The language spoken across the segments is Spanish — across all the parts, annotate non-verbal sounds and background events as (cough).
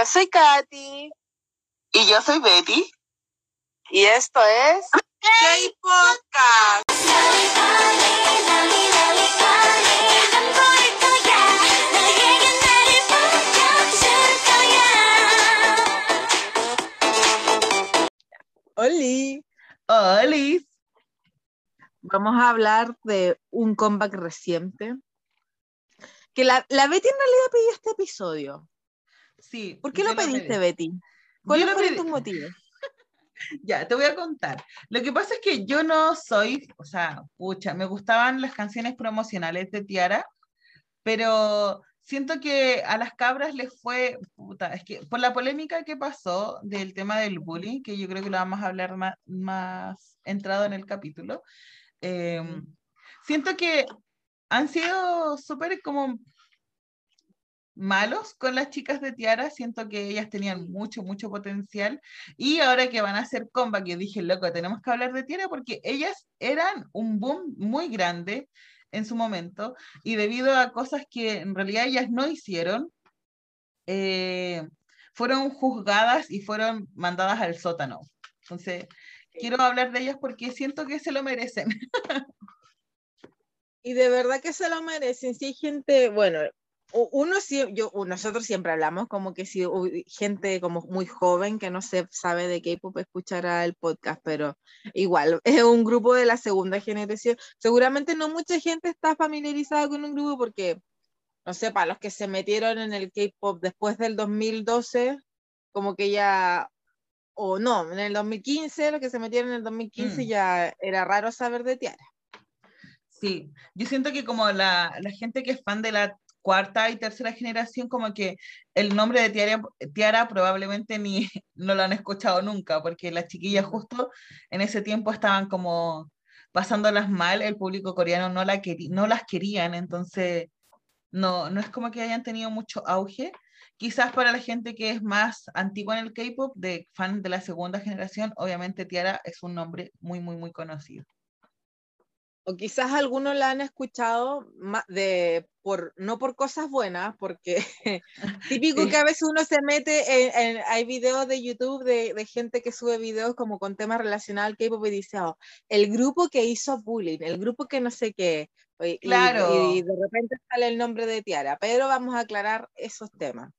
Yo soy Katy. Y yo soy Betty. Y esto es K-Podcast. Oli. Oli. Vamos a hablar de un comeback reciente. Que la, la Betty en realidad pidió este episodio. Sí. ¿Por qué lo pediste, pedí. Betty? ¿Cuáles fueron tus motivos? (laughs) Ya, te voy a contar. Lo que pasa es que yo no soy, o sea, pucha, me gustaban las canciones promocionales de Tiara, pero siento que a las cabras les fue, puta, es que por la polémica que pasó del tema del bullying, que yo creo que lo vamos a hablar más, más entrado en el capítulo, eh, siento que han sido súper como malos con las chicas de Tiara, siento que ellas tenían mucho, mucho potencial y ahora que van a hacer comeback, yo dije, loco, tenemos que hablar de Tiara porque ellas eran un boom muy grande en su momento y debido a cosas que en realidad ellas no hicieron, eh, fueron juzgadas y fueron mandadas al sótano. Entonces, quiero hablar de ellas porque siento que se lo merecen. (laughs) Y de verdad que se lo merecen. Hay gente, bueno, uno sí, yo, nosotros siempre hablamos como que si gente como muy joven que no se sabe de K-pop escuchará el podcast, pero igual (laughs) es un grupo de la segunda generación. Seguramente no mucha gente está familiarizada con un grupo porque, no sé, para los que se metieron en el K-pop después del 2012, como que ya, o no, en el 2015, los que se metieron en el 2015 Mm. ya era raro saber de Tiara. Sí, yo siento que como la, la gente que es fan de la cuarta y tercera generación, como que el nombre de Tiara, Tiara probablemente ni (laughs) no lo han escuchado nunca, porque las chiquillas justo en ese tiempo estaban como pasándolas mal, el público coreano no, la no las querían, entonces no, no es como que hayan tenido mucho auge. Quizás para la gente que es más antigua en el K-pop, de fan de la segunda generación, obviamente Tiara es un nombre muy, muy, muy conocido. O quizás algunos la han escuchado de, por, no por cosas buenas, porque (laughs) típico que a veces uno se mete en, en- hay videos de YouTube de, de gente que sube videos como con temas relacionados al K-pop y dice, "Oh, el grupo que hizo bullying, el grupo que no sé qué, y, y- Claro. y de repente sale el nombre de Tiara, pero vamos a aclarar esos temas.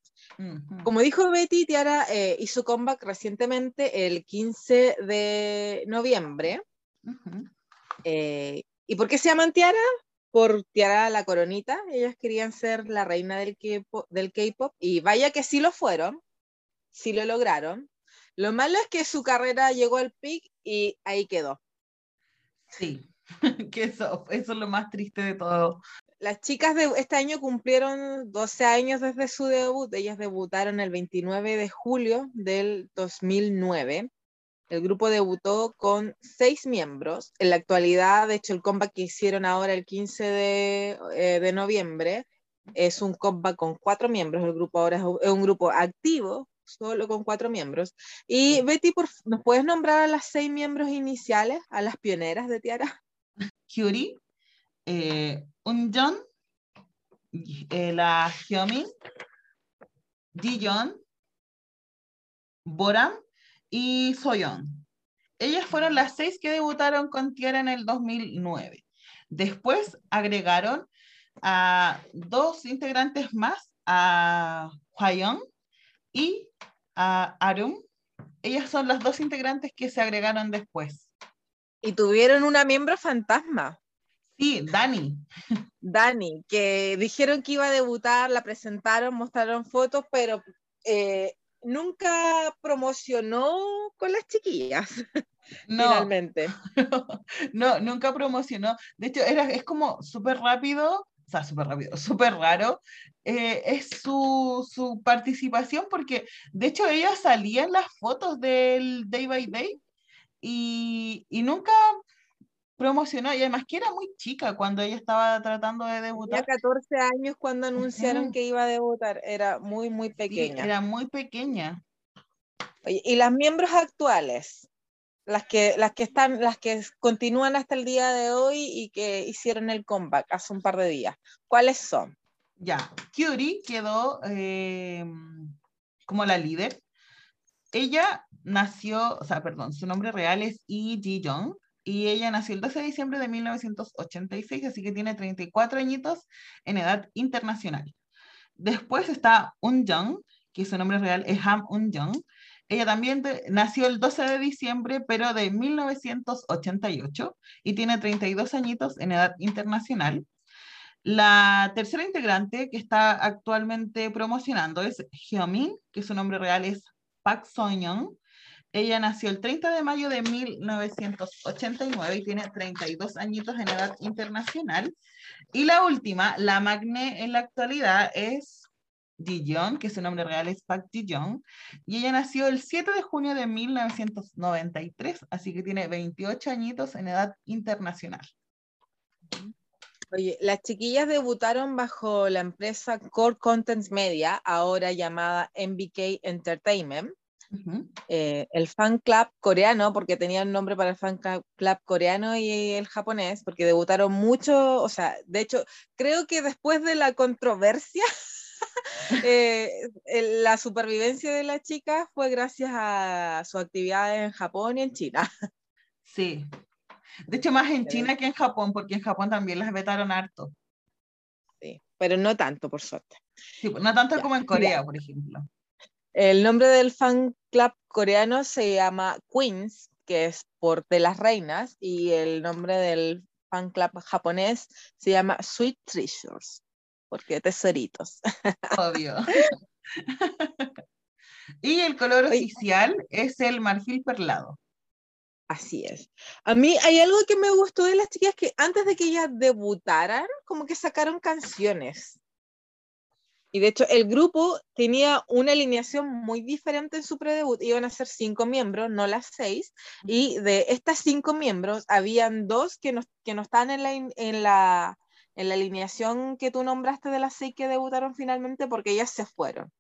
Como dijo Betty, Tiara eh, hizo comeback recientemente el 15 de noviembre. Ujú. Eh, ¿Y por qué se llaman Tiara? Por Tiara la Coronita. Ellas querían ser la reina del K-pop, y vaya que sí lo fueron, sí lo lograron. Lo malo es que su carrera llegó al pic y ahí quedó. Sí, (laughs) que eso, eso es lo más triste de todo. Las chicas de este año cumplieron 12 años desde su debut. Ellas debutaron el 29 de julio del 2009. El grupo debutó con seis miembros. En la actualidad, de hecho, el comeback que hicieron ahora el 15 de, eh, de noviembre es un comeback con cuatro miembros. El grupo ahora es un, grupo activo, solo con cuatro miembros. Y Betty, por, ¿nos puedes nombrar a las seis miembros iniciales, a las pioneras de Tiara? Hyuri, eh, Unjon, eh, la Hyomin, Jiyeon, Boram y Soyeon. Ellas fueron las seis que debutaron con Tiara en el 2009. Después agregaron a dos integrantes más, a Hwayeon y a Arum. Ellas son las dos integrantes que se agregaron después. Y tuvieron una miembro fantasma. Sí, Dani. Dani, que dijeron que iba a debutar, la presentaron, mostraron fotos, pero eh, nunca promocionó con las chiquillas, (laughs) No, finalmente. (laughs) no, nunca promocionó. De hecho, era, es como súper rápido, o sea, súper rápido, (laughs) súper raro. eh, es su, su participación porque, de hecho, ella salía en las fotos del Day by Day y, y nunca promocionó. Y además que era muy chica cuando ella estaba tratando de Tenía debutar. 14 años cuando anunciaron Ujú. que iba a debutar, era muy, muy Sí, pequeña. era muy pequeña. Oye, y las miembros actuales, las que, las que están, las que continúan hasta el día de hoy y que hicieron el comeback hace un par de días, ¿cuáles son? Ya, Curie quedó eh, como la líder. Ella nació, o sea, perdón, su nombre real es Yi Ji Young y ella nació el 12 de diciembre de 1986, así que tiene 34 añitos en edad internacional. Después está Un Jung, que su nombre real es Ham Un Jung. Ella también nació el 12 de diciembre, pero de 1988, y tiene 32 añitos en edad internacional. La tercera integrante que está actualmente promocionando es Hyomin, que su nombre real es Park Soo-young. Ella nació el 30 de mayo de 1989 y tiene 32 añitos en edad internacional. Y la última, la magné en la actualidad, es Ji-yeon, que su nombre real es Park Ji-yeon, y ella nació el 7 de junio de 1993, así que tiene 28 añitos en edad internacional. Oye, las chiquillas debutaron bajo la empresa Core Contents Media, ahora llamada MBK Entertainment, Eh, el fan club coreano, porque tenían nombre para el fan club coreano y el japonés, porque debutaron mucho, o sea, de hecho, creo que después de la controversia, (laughs) eh, la supervivencia de la chica fue gracias a su actividad en Japón y en China. Sí. De hecho, más en China que en Japón, porque en Japón también las vetaron harto. Sí, pero no tanto, por suerte. Sí, pues, no tanto Ya, como en Corea, por ejemplo. El nombre del fan club coreano se llama Queens, que es por de las reinas, y el nombre del fan club japonés se llama Sweet Treasures, porque tesoritos. (laughs) Obvio. (laughs) y el color Oye. oficial es el marfil perlado. Así es. A mí hay algo que me gustó de las chicas que antes de que ellas debutaran, como que sacaron canciones. Y de hecho, el grupo tenía una alineación muy diferente en su predebut. Iban a ser cinco miembros, no las seis. Y de estas cinco miembros, habían dos que no, que no están en la, en, la, en la alineación que tú nombraste de las seis que debutaron finalmente porque ellas se fueron.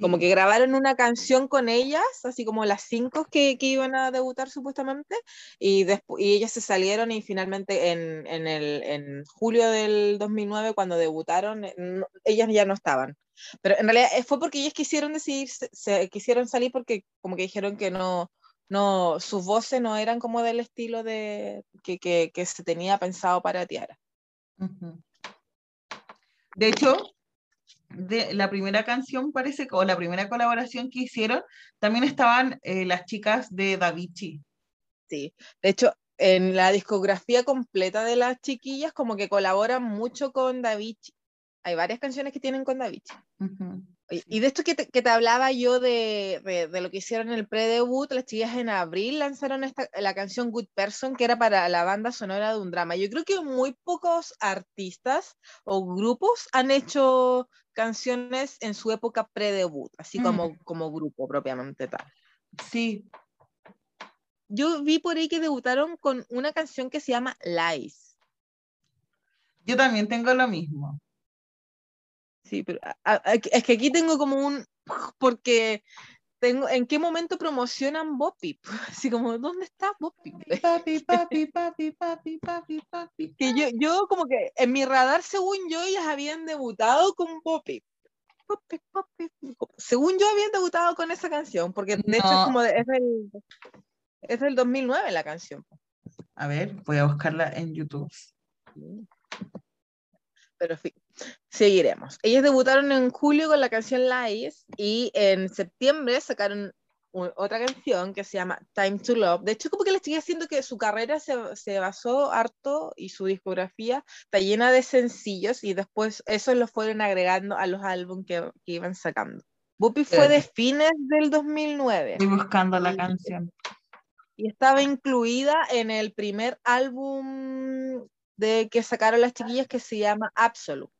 Como que grabaron una canción con ellas, así como las cinco que, que iban a debutar supuestamente, y, y ellas se salieron y finalmente en, en, el, en julio del 2009, cuando debutaron, eh, no- ellas ya no estaban. Pero en realidad eh, fue porque ellas quisieron decidir, se, se- quisieron salir porque como que dijeron que no, no, sus voces no eran como del estilo de, que, que, que se tenía pensado para Tiara. Ujú. De hecho, de la primera canción parece que, o la primera colaboración que hicieron, también estaban eh, las chicas de Davichi. Sí, de hecho, en la discografía completa de las chiquillas, como que colaboran mucho con Davichi. Hay varias canciones que tienen con Davichi. Oye, Y de esto que te, que te hablaba yo de, de, de lo que hicieron en el pre-debut, las chicas en abril lanzaron esta, la canción Good Person, que era para la banda sonora de un drama. Yo creo que muy pocos artistas o grupos han hecho canciones en su época pre-debut, así Mm. como, como grupo propiamente tal. Sí, Yo vi por ahí que debutaron con una canción que se llama Lies. yo también tengo lo mismo. Sí, pero a- a- a- es que aquí tengo como un, (laughs) porque tengo, ¿en qué momento promocionan Bopip? (laughs) Así como, ¿dónde está Bopip? Papi, papi, papi, papi, papi, papi. (laughs) Que yo, yo como que en mi radar, según yo, ellas habían debutado con Bopip. Bopip, Bopip. Según yo, habían debutado con esa canción, porque de hecho es No. como de- es del, es del 2009 la canción. A ver, voy a buscarla en YouTube. Pero fin, seguiremos. Ellas debutaron en julio con la canción Lies y en septiembre sacaron otra canción que se llama Time to Love. De hecho, como que les estoy haciendo que su carrera se, se basó harto y su discografía está llena de sencillos y después eso lo fueron agregando a los álbumes que, que iban sacando. Buppy fue de Espérate. fines del 2009 Estoy buscando la Sí. canción. y estaba incluida en el primer álbum de que sacaron las chiquillas que se llama Absolute.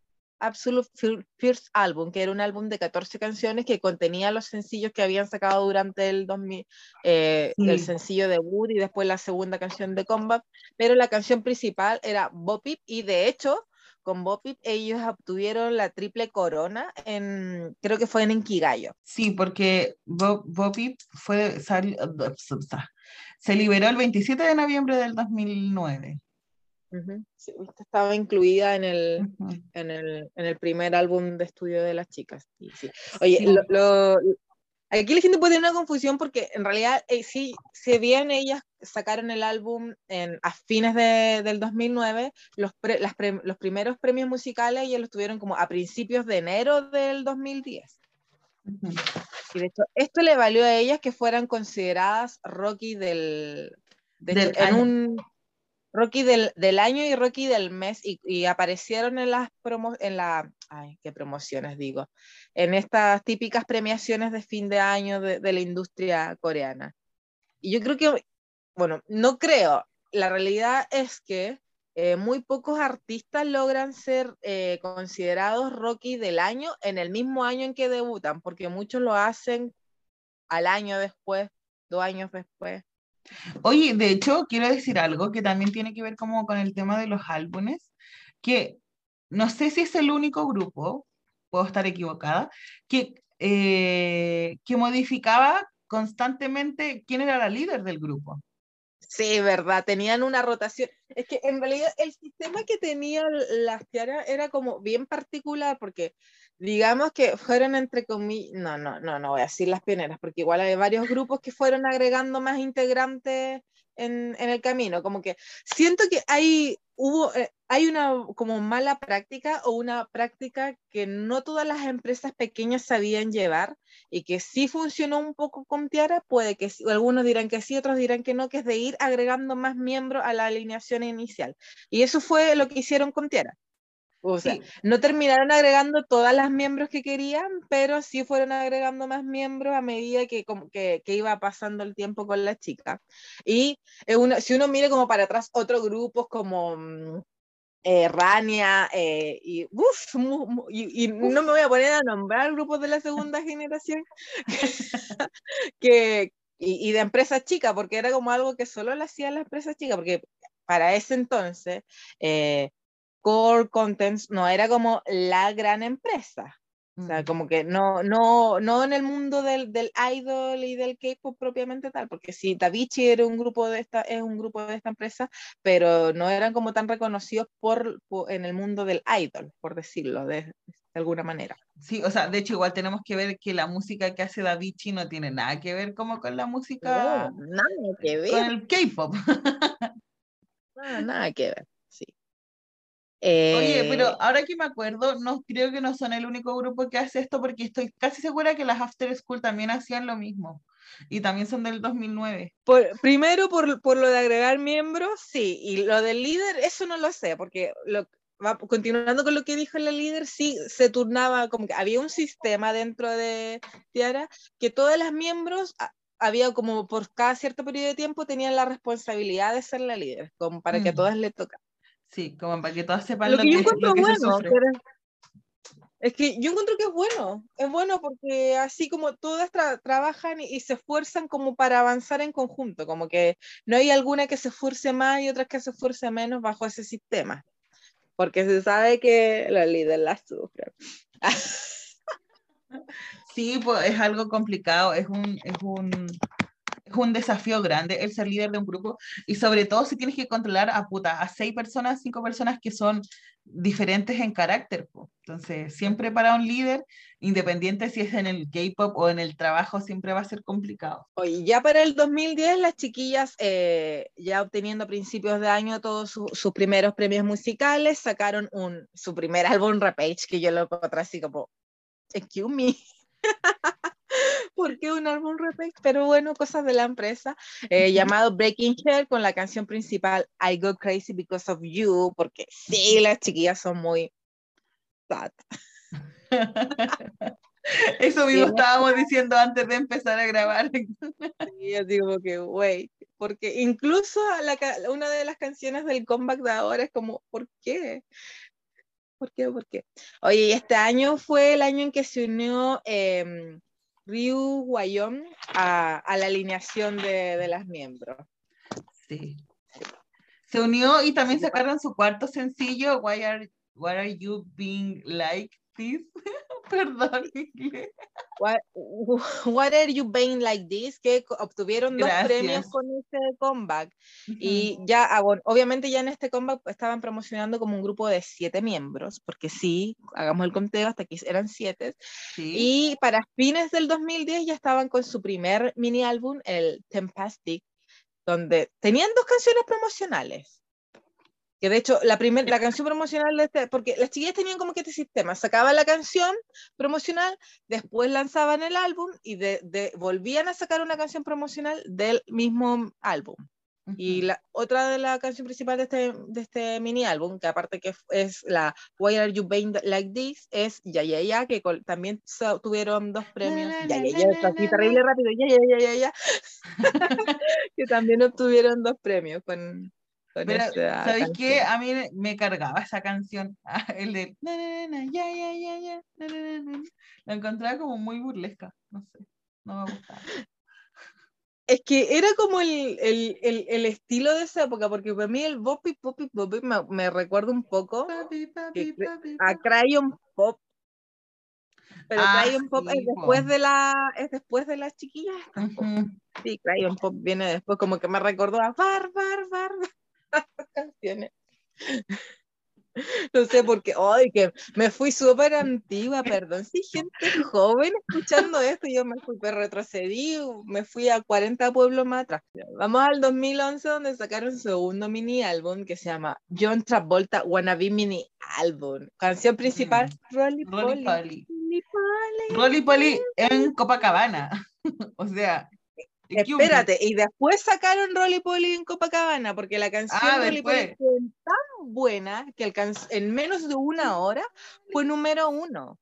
Absolute Fir- First Album, que era un álbum de 14 canciones que contenía los sencillos que habían sacado durante el 2000, eh, el sencillo debut y después la segunda canción de Combat, pero la canción principal era Bopip y de hecho con Bopip ellos obtuvieron la triple corona en, creo que fue en Enkigayo. Sí, porque Bo- Bobby fue, sal- se liberó el 27 de noviembre del 2009. Ujú, sí, viste, estaba incluida en el, en el, en el primer álbum de estudio de las chicas. sí, sí. Oye, Sí. lo, lo- aquí la gente puede tener una confusión porque en realidad eh, sí, si bien ellas sacaron el álbum en, a fines de- del 2009, los, pre- las pre- los primeros premios musicales ellas los tuvieron como a principios de enero del 2010. Ujú. Y de hecho, esto le valió a ellas que fueran consideradas Rocky del, de Del hecho, en un Rocky del, del año y Rocky del mes y, aparecieron en las promo, en la ay, qué promociones digo, en estas típicas premiaciones de fin de año de, de la industria coreana. Y yo creo que, bueno, no creo, la realidad es que eh, muy pocos artistas logran ser eh, considerados Rocky del año en el mismo año en que debutan, porque muchos lo hacen al año después, dos años después. Oye, de hecho, quiero decir algo que también tiene que ver como con el tema de los álbumes, que no sé si es el único grupo, puedo estar equivocada, que, eh, que modificaba constantemente quién era la líder del grupo. Sí, verdad, tenían una rotación. Es que en realidad el sistema que tenían las tiaras era como bien particular, porque digamos que fueron entre comillas, no, no, no, no voy a decir las pioneras, porque igual hay varios grupos que fueron agregando más integrantes en, en el camino, como que siento que hay, hubo, eh, hay una como mala práctica o una práctica que no todas las empresas pequeñas sabían llevar y que sí funcionó un poco con Tiara, puede que algunos dirán que sí, otros dirán que no, que es de ir agregando más miembros a la alineación inicial. Y eso fue lo que hicieron con Tiara. O sea, Sí, no terminaron agregando todas las miembros que querían, pero sí fueron agregando más miembros a medida que, como que, que iba pasando el tiempo con la chica. Y eh, uno, si uno mira como para atrás otros grupos como mm, eh, Rania eh, y, uf, mu- mu- y, y no me voy a poner a nombrar grupos de la segunda generación (laughs) que, y, y de empresas chicas, porque era como algo que solo lo hacían las empresas chicas, porque para ese entonces eh, Core Contents no era como la gran empresa. O sea, Mm. como que no, no, no en el mundo del, del idol y del K-pop propiamente tal, porque sí, Davichi era un grupo de esta, es un grupo de esta empresa, pero no eran como tan reconocidos por, por- en el mundo del idol, por decirlo de, de alguna manera. Sí, o sea, de hecho igual tenemos que ver que la música que hace Davichi no tiene nada que ver como con la música, No, nada que ver. con el K-pop. (laughs) Nada, nada que ver, sí. Oye, Eh, pero ahora que me acuerdo, no creo que no son el único grupo que hace esto porque estoy casi segura que las After School también hacían lo mismo. Y también son del 2009. por- primero por, por lo de agregar miembros, sí, y lo del líder, eso no lo sé, porque lo, va- continuando con lo que dijo la líder, sí se turnaba, como que había un sistema dentro de Tiara que todas las miembros a- había como por cada cierto periodo de tiempo tenían la responsabilidad de ser la líder, como para que a Mm. todas le tocara. Sí, como para que todas sepan Lo lo, que yo encuentro lo que se bueno, sufre. pero- es que yo encuentro que es bueno, es bueno porque así como todas tra- trabajan y, y se esfuerzan como para avanzar en conjunto, como que no hay alguna que se esfuerce más y otras que se esfuerce menos bajo ese sistema, porque se sabe que la líder la sufre. (laughs) Sí, pues es algo complicado, es un, es un, es un desafío grande el ser líder de un grupo y sobre todo si tienes que controlar a puta, a seis personas, cinco personas que son diferentes en carácter. po. Entonces, siempre para un líder, independiente si es en el K-pop o en el trabajo, siempre va a ser complicado. Oye, ya para el 2010 las chiquillas, eh, ya obteniendo a principios de año todos su- sus primeros premios musicales, sacaron un, su primer álbum Repage, que yo lo encontré así como, excuse me. (laughs) ¿Por qué un álbum Repage? Pero bueno, cosas de la empresa, eh, llamado Breaking Shell, con la canción principal I Go Crazy Because of You, porque sí, las chiquillas son muy sad. (laughs) Eso mismo Sí. estábamos diciendo antes de empezar a grabar. Y yo digo que, wait, porque incluso la una de las canciones del comeback de ahora es como, ¿por qué? ¿Por qué? ¿Por qué? Oye, este año fue el año en que se unió em, Ryu Wyong a, a la alineación de, de las miembros. Sí. Se unió y también Sí. sacaron su cuarto sencillo, Why Are, What Are You Being Like, this? (laughs) Perdón, inglés. What, what are you being like this? Que obtuvieron dos Gracias. premios con este comeback. Y Ujú. ya, ah, obviamente ya en este comeback estaban promocionando como un grupo de siete miembros, porque sí, hagamos el conteo, hasta aquí eran siete. Sí. Y para fines del 2010 ya estaban con su primer mini álbum, el Tempastic, donde tenían dos canciones promocionales. Que de hecho, la, primer, la canción promocional de este, porque las chiquillas tenían como que este sistema, sacaban la canción promocional, después lanzaban el álbum y de, de- volvían a sacar una canción promocional del mismo álbum. Y Ujú. la otra de la canción principal de este, de este mini álbum, que aparte que es la Why Are You Being Like This, es Ya Ya Ya, que col- también so- tuvieron dos premios. Ya Ya Ya, está así terrible rápido. Ya Ya Ya Ya Ya. (laughs) que también obtuvieron dos premios con, con Pero, ¿sabéis qué? A mí me- cargaba esa canción. Ah, El de na, na, na, na, ya, ya, ya, ya, na, na, na, na. La encontraba como muy burlesca. No sé. No me gustaba. Es que era como el, el, el, el estilo de esa época, porque para mí el Boppy Poppy Poppy me, me recuerda un poco Papi, papi, papi, a. Crayon Pop. Pero Ah, Crayon Pop sí, es po. después de la es después de las chiquillas. po. Ujú. Sí, Crayon Pop viene después, como que me recordó a Bar, Bar, Bar, Bar, (laughs) canciones. No sé por qué, ay, que me fui súper antigua, perdón. Sí, gente joven escuchando esto, yo me fui, pero retrocedí, me fui a 40 pueblos más atrás. Vamos al 2011, donde sacaron su segundo mini álbum que se llama John Travolta Wannabe Mini Album. Canción principal. Polly. Rolly Polly. Rolly Polly en Copacabana. (laughs) o sea. Espérate, y después sacaron Rolly Polly en Copacabana, porque la canción Ah, Rolly Polly fue tan buena que alcanzó, en menos de una (laughs) hora fue número uno.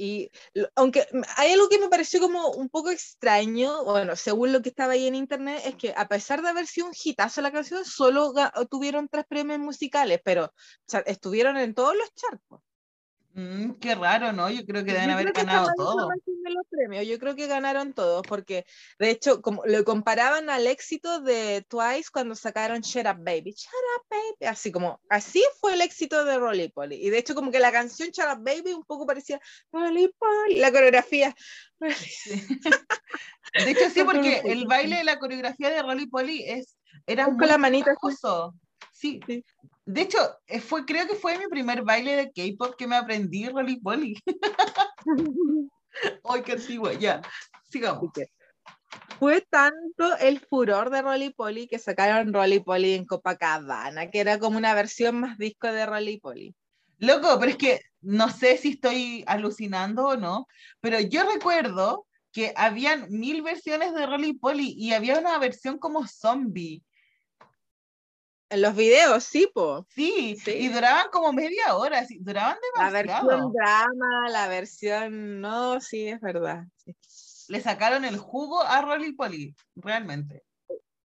Y aunque hay algo que me pareció como un poco extraño, bueno, según lo que estaba ahí en internet, es que a pesar de haber sido un hitazo la canción, solo tuvieron tres premios musicales, pero o sea, estuvieron en todos los charcos. Mm, qué raro, ¿no? Yo creo que deben Yo haber ganado mal todo. información de los premios. Yo creo que ganaron todos, porque de hecho, como lo comparaban al éxito de Twice cuando sacaron Shut Up Baby, Shut Up Baby, así como, así fue el éxito de Rolly Polly. Y de hecho, como que la canción Shut Up Baby un poco parecía Rolly Polly, la coreografía. (laughs) De hecho, sí, porque el baile de la coreografía de Rolly Polly es, era Con muy la manita. Sí. Sí. De hecho, eh, fue, creo que fue mi primer baile de K-pop que me aprendí Rolly Polly. (laughs) Ay, qué antigua, ya. Sigamos. Fue tanto el furor de Rolly Polly que sacaron Rolly Polly en Copacabana, que era como una versión más disco de Rolly Polly. Loco, pero es que no sé si estoy alucinando o no, pero yo recuerdo que habían mil versiones de Rolly Polly y había una versión como zombie. En los videos, sí, po. Sí, Sí. y duraban como media hora, sí, duraban La demasiado. versión drama, la versión. No, sí, es verdad. sí. Le sacaron el jugo a Rolly Polly, realmente.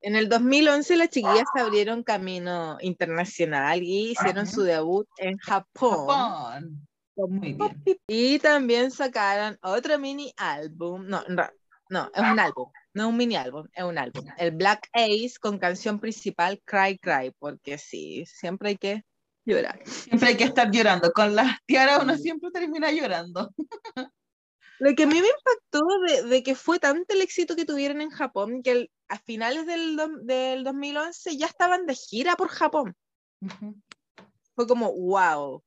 En el 2011 las chiquillas abrieron camino internacional y hicieron su debut en Japón. Japón. Muy bien. Y también sacaron otro mini álbum. No, no, no, es un álbum. No es un mini álbum, es un álbum. El Black Ace con canción principal Cry Cry, porque sí, siempre hay que llorar. Siempre hay que estar llorando. Con las tiaras uno siempre termina llorando. (laughs) Lo que a mí me impactó de, de que fue tanto el éxito que tuvieron en Japón que el- a finales del, do- del 2011 ya estaban de gira por Japón. Fue como, wow.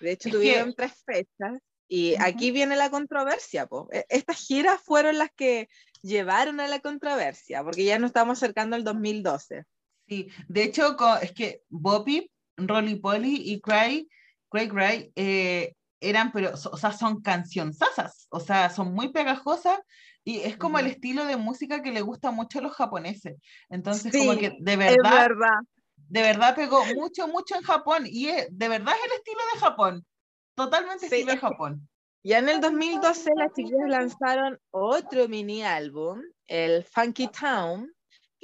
De hecho, Es que- tuvieron tres fechas y aquí viene la controversia. po. E- Estas giras fueron las que llevaron a la controversia, porque ya nos estamos acercando al 2012. Sí, de hecho, es que Boppy, Rolly Polly y Cry, Cry Cry eh, eran, pero, o sea, son cancionzasas, o sea, son muy pegajosas y es como el estilo de música que le gusta mucho a los japoneses. Entonces, Sí, como que de verdad, verdad. de verdad pegó mucho, mucho en Japón y es- de verdad es el estilo de Japón, totalmente Sí, estilo Japón. Ya en el 2012 las chicas lanzaron otro mini álbum, el Funky Town,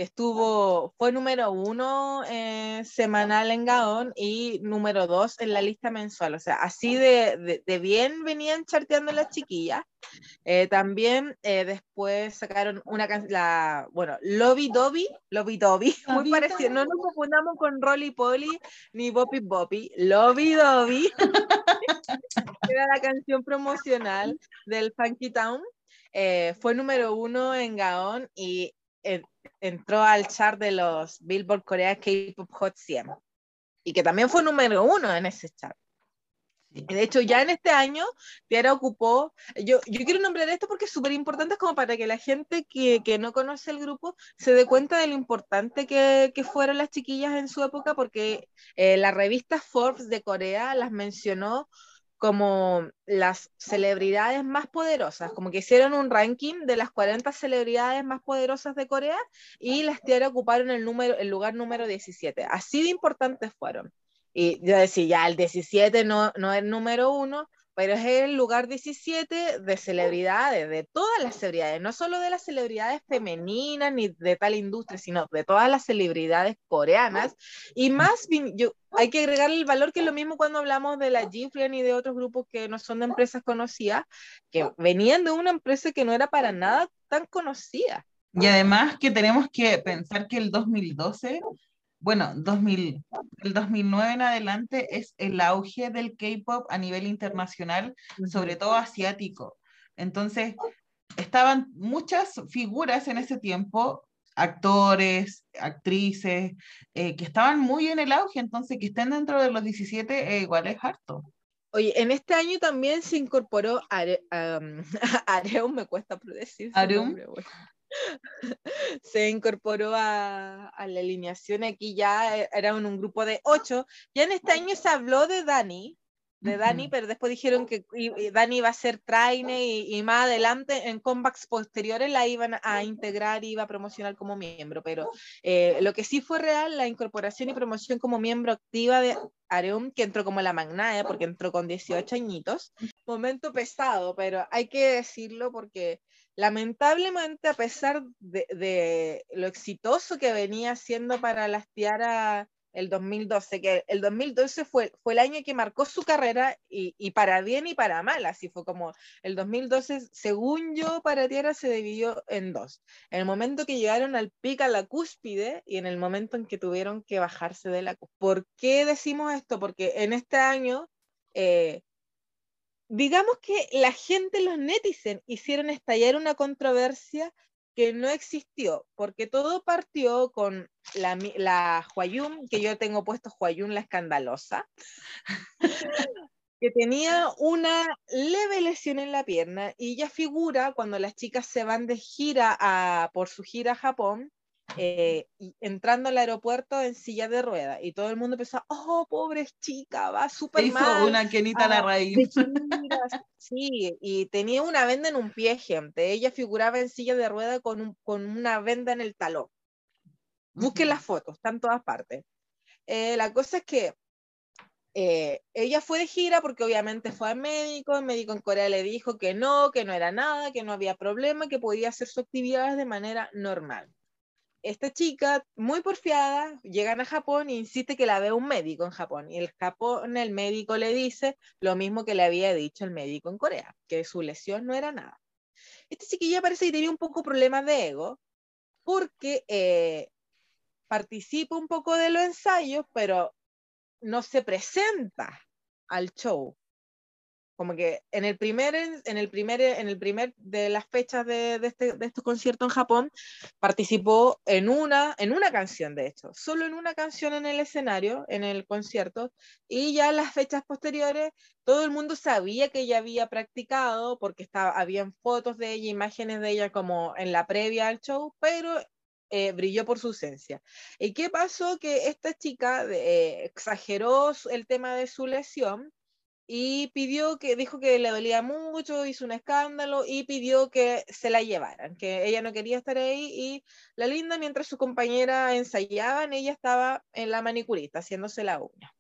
que estuvo, fue número uno eh, semanal en Gaon y número dos en la lista mensual. O sea, así de, de, bien venían charteando las chiquillas. Eh, también eh, después sacaron una canción, bueno, Lobby Dobby, Lobby Dobby, (laughs) muy parecido. No nos confundamos con Rolly Polly ni Boppy Boppy. Lobby Dobby (laughs) era la canción promocional del Funky Town. fue número uno en Gaon y entró al chart de los Billboard Korea K-Pop Hot 100 y que también fue número uno en ese chart. De hecho, ya en este año, Tiara ocupó, yo, yo quiero nombrar esto porque es súper importante, como para que la gente que, que, no conoce el grupo se dé cuenta de lo importante que, que fueron las chiquillas en su época, porque eh, la revista Forbes de Corea las mencionó como las celebridades más poderosas, como que hicieron un ranking de las 40 celebridades más poderosas de Corea y las Tiara ocuparon el, número, el lugar número 17. Así de importantes fueron. Y yo decía, ya el 17 no, no es número uno, pero es el lugar 17 de celebridades, de todas las celebridades, no solo de las celebridades femeninas ni de tal industria, sino de todas las celebridades coreanas. Y más, yo, hay que agregarle el valor que es lo mismo cuando hablamos de la Gifrian y de otros grupos que no son de empresas conocidas, que venían de una empresa que no era para nada tan conocida. Y además que tenemos que pensar que el 2012 bueno, 2000, el 2009 en adelante es el auge del K-pop a nivel internacional, sobre todo asiático. Entonces, estaban muchas figuras en ese tiempo, actores, actrices, eh, que estaban muy en el auge, entonces que estén dentro de los 17 eh, igual es harto. Oye, en este año también se incorporó Are, (laughs) Areum, me cuesta decir. Areum. (laughs) se incorporó a, la alineación. Aquí ya e, era un grupo de ocho. Ya en este año se habló de Dani, de Dani, pero después dijeron que Dani iba a ser traine y, más adelante en comebacks posteriores la iban a integrar y iba a promocionar como miembro. Pero eh, lo que sí fue real, la incorporación y promoción como miembro activa de Areum, que entró como la magnae, porque entró con 18 añitos. Momento pesado, pero hay que decirlo porque lamentablemente, a pesar de, lo exitoso que venía siendo para las Tiara el 2012, que el 2012 fue, fue el año que marcó su carrera y, para bien y para mal, así fue como el 2012, según yo, para Tiara se dividió en dos. En el momento que llegaron al pico, a la cúspide, y en el momento en que tuvieron que bajarse de la cúspide. ¿Por qué decimos esto? Porque en este año... Eh, digamos que la gente, los netizen, hicieron estallar una controversia que no existió, porque todo partió con la, la que yo tengo puesto Huayun la escandalosa, (laughs) que tenía una leve lesión en la pierna y ella figura cuando las chicas se van de gira por su gira a Japón, eh, entrando al aeropuerto en silla de rueda y todo el mundo pensaba, oh, pobre chica, va súper mal. una quenita la raíz. Sí, y tenía una venda en un pie, gente. Ella figuraba en silla de rueda con, con una venda en el talón. Busquen las fotos, están en todas partes. Eh, la cosa es que eh, ella fue de gira porque obviamente fue al médico, el médico en Corea le dijo que no, que no era nada, que no había problema, que podía hacer sus actividades de manera normal esta chica, muy porfiada, llegan a Japón e insiste que la vea un médico en Japón. Y el Japón, el médico le dice lo mismo que le había dicho el médico en Corea, que su lesión no era nada. Esta chiquilla parece que tenía un poco problemas de ego, porque eh, participa un poco de los ensayos, pero no se presenta al show como que en el primer, en el primer, en el primer de las fechas de, este, de estos conciertos en Japón, participó en una, en una canción, de hecho, solo en una canción en el escenario, en el concierto, y ya en las fechas posteriores, todo el mundo sabía que ella había practicado, porque estaba, habían fotos de ella, imágenes de ella como en la previa al show, pero eh, brilló por su ausencia. ¿Y qué pasó? Que esta chica eh, exageró el tema de su lesión y pidió que, dijo que le dolía mucho, hizo un escándalo y pidió que se la llevaran, que ella no quería estar ahí y la linda mientras su compañera ensayaban, ella estaba en la manicurista haciéndose la uña.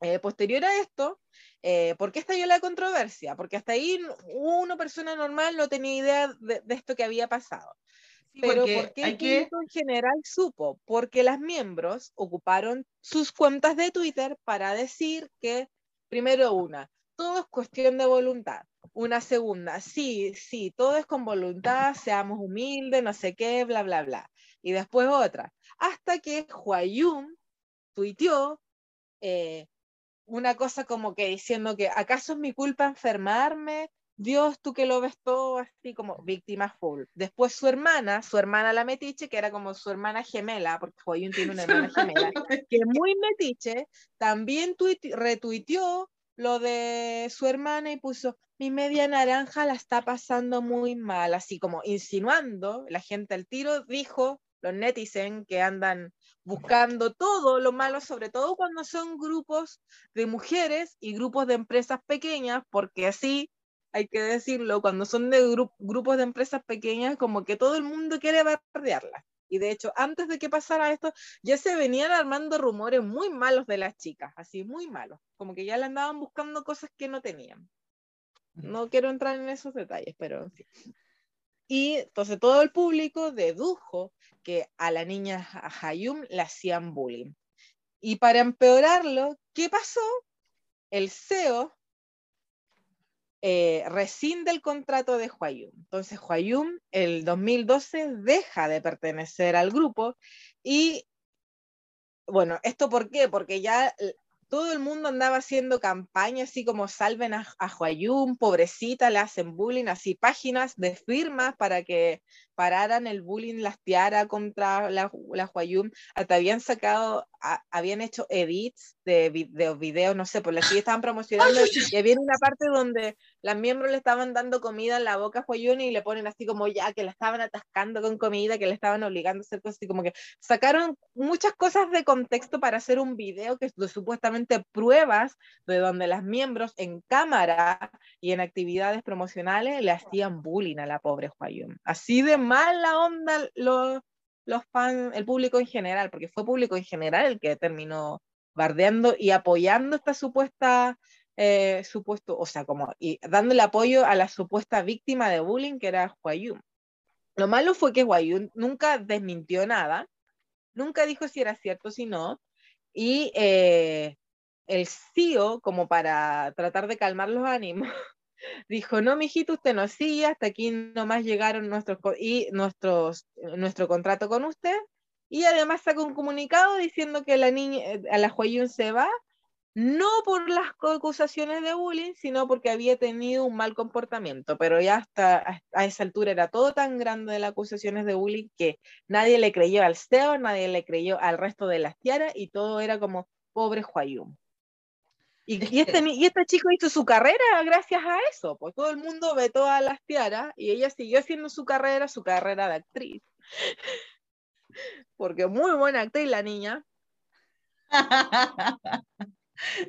Eh, posterior a esto, eh, ¿por qué estalló la controversia? Porque hasta ahí una persona normal no tenía idea de, esto que había pasado. Sí, Pero ¿por qué el que... en general supo? Porque las miembros ocuparon sus cuentas de Twitter para decir que, primero una, todo es cuestión de voluntad. Una segunda, sí, sí, todo es con voluntad, seamos humildes, no sé qué, bla, bla, bla. Y después otra, hasta que Huayun tuiteó eh, una cosa como que diciendo que, ¿acaso es mi culpa enfermarme? Dios, tú que lo ves todo así como víctima full. Después su hermana, su hermana la metiche, que era como su hermana gemela, porque Huayun tiene una hermana gemela, que muy metiche, también tuite- retuiteó lo de su hermana y puso, mi media naranja la está pasando muy mal, así como insinuando, la gente al tiro dijo, los netizen que andan buscando todo lo malo, sobre todo cuando son grupos de mujeres y grupos de empresas pequeñas, porque así hay que decirlo, cuando son de gru- grupos de empresas pequeñas, como que todo el mundo quiere bardearlas. Y de hecho, antes de que pasara esto, ya se venían armando rumores muy malos de las chicas, así muy malos, como que ya le andaban buscando cosas que no tenían. No quiero entrar en esos detalles, pero en fin. Y entonces todo el público dedujo que a la niña Ha- Hayum le hacían bullying. Y para empeorarlo, ¿qué pasó? El CEO eh, rescinde el contrato de Huayum. Entonces Huayum, el 2012, deja de pertenecer al grupo y, bueno, ¿esto por qué? Porque ya eh, todo el mundo andaba haciendo campañas así como salven a, a Huayum, pobrecita, le hacen bullying, así páginas de firmas para que pararan el bullying, las tiara contra la, la Huayum, hasta habían sacado, a- habían hecho edits de, de videos, no sé, por las que estaban promocionando, y había una parte donde las miembros le estaban dando comida en la boca a Huayun y le ponen así como ya, que la estaban atascando con comida, que le estaban obligando a hacer cosas así como que sacaron muchas cosas de contexto para hacer un video que supuestamente pruebas de donde las miembros en cámara y en actividades promocionales le hacían bullying a la pobre Huayun. Así de mala onda los, los fans, el público en general, porque fue público en general el que terminó bardeando y apoyando esta supuesta eh, supuesto, o sea, como y dándole apoyo a la supuesta víctima de bullying que era Huayun. Lo malo fue que Huayun nunca desmintió nada, nunca dijo si era cierto o si no, y eh, el CEO, como para tratar de calmar los ánimos, (laughs) dijo, no, mijito, usted no sigue, hasta aquí nomás llegaron nuestros, y nuestros, nuestro contrato con usted, y además sacó un comunicado diciendo que la niña, eh, a la Huayun se va, no por las acusaciones de bullying, sino porque había tenido un mal comportamiento, pero ya hasta a- esa altura era todo tan grande de las acusaciones de bullying que nadie le creyó al CEO, nadie le creyó al resto de las tiaras y todo era como pobre Huayum. Y, Es y este, y este chico hizo su carrera gracias a eso, pues todo el mundo ve todas las tiaras y ella siguió haciendo su carrera, su carrera de actriz. Porque muy buena actriz la niña. (laughs)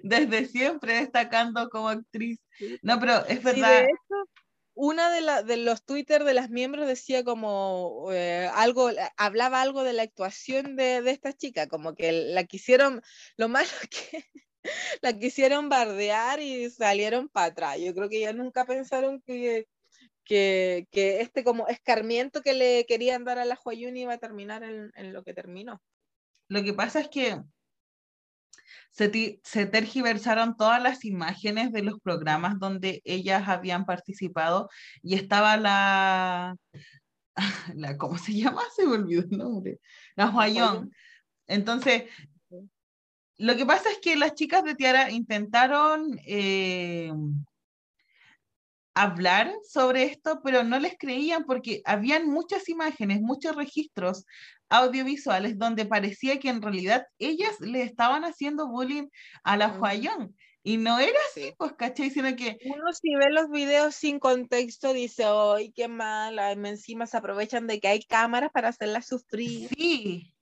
Desde siempre destacando como actriz. No, pero es verdad. de hecho, una de, la- de los Twitter de las miembros decía como eh, algo, hablaba algo de la actuación de, de esta chica, como que la quisieron, lo malo (laughs) que (laughs) la quisieron bardear y salieron para atrás. Yo creo que ya nunca pensaron que, que, que este como escarmiento que le querían dar a la Huayun iba a terminar en, en lo que terminó. Lo que pasa es que se, tergiversaron todas las imágenes de los programas donde ellas habían participado y estaba la, (laughs) la ¿cómo se llama? (laughs) Se me olvidó el nombre. La. Huayón. Entonces. Lo que pasa es que las chicas de Tiara intentaron eh, hablar sobre esto, pero no les creían porque habían muchas imágenes, muchos registros audiovisuales donde parecía que en realidad ellas le estaban haciendo bullying a la. Huayón. Y no era así, Sí. pues, ¿cachai? Sino que Uno si ve los videos sin contexto dice, ¡ay, qué mal! Encima se aprovechan de que hay cámaras para hacerla sufrir. sí,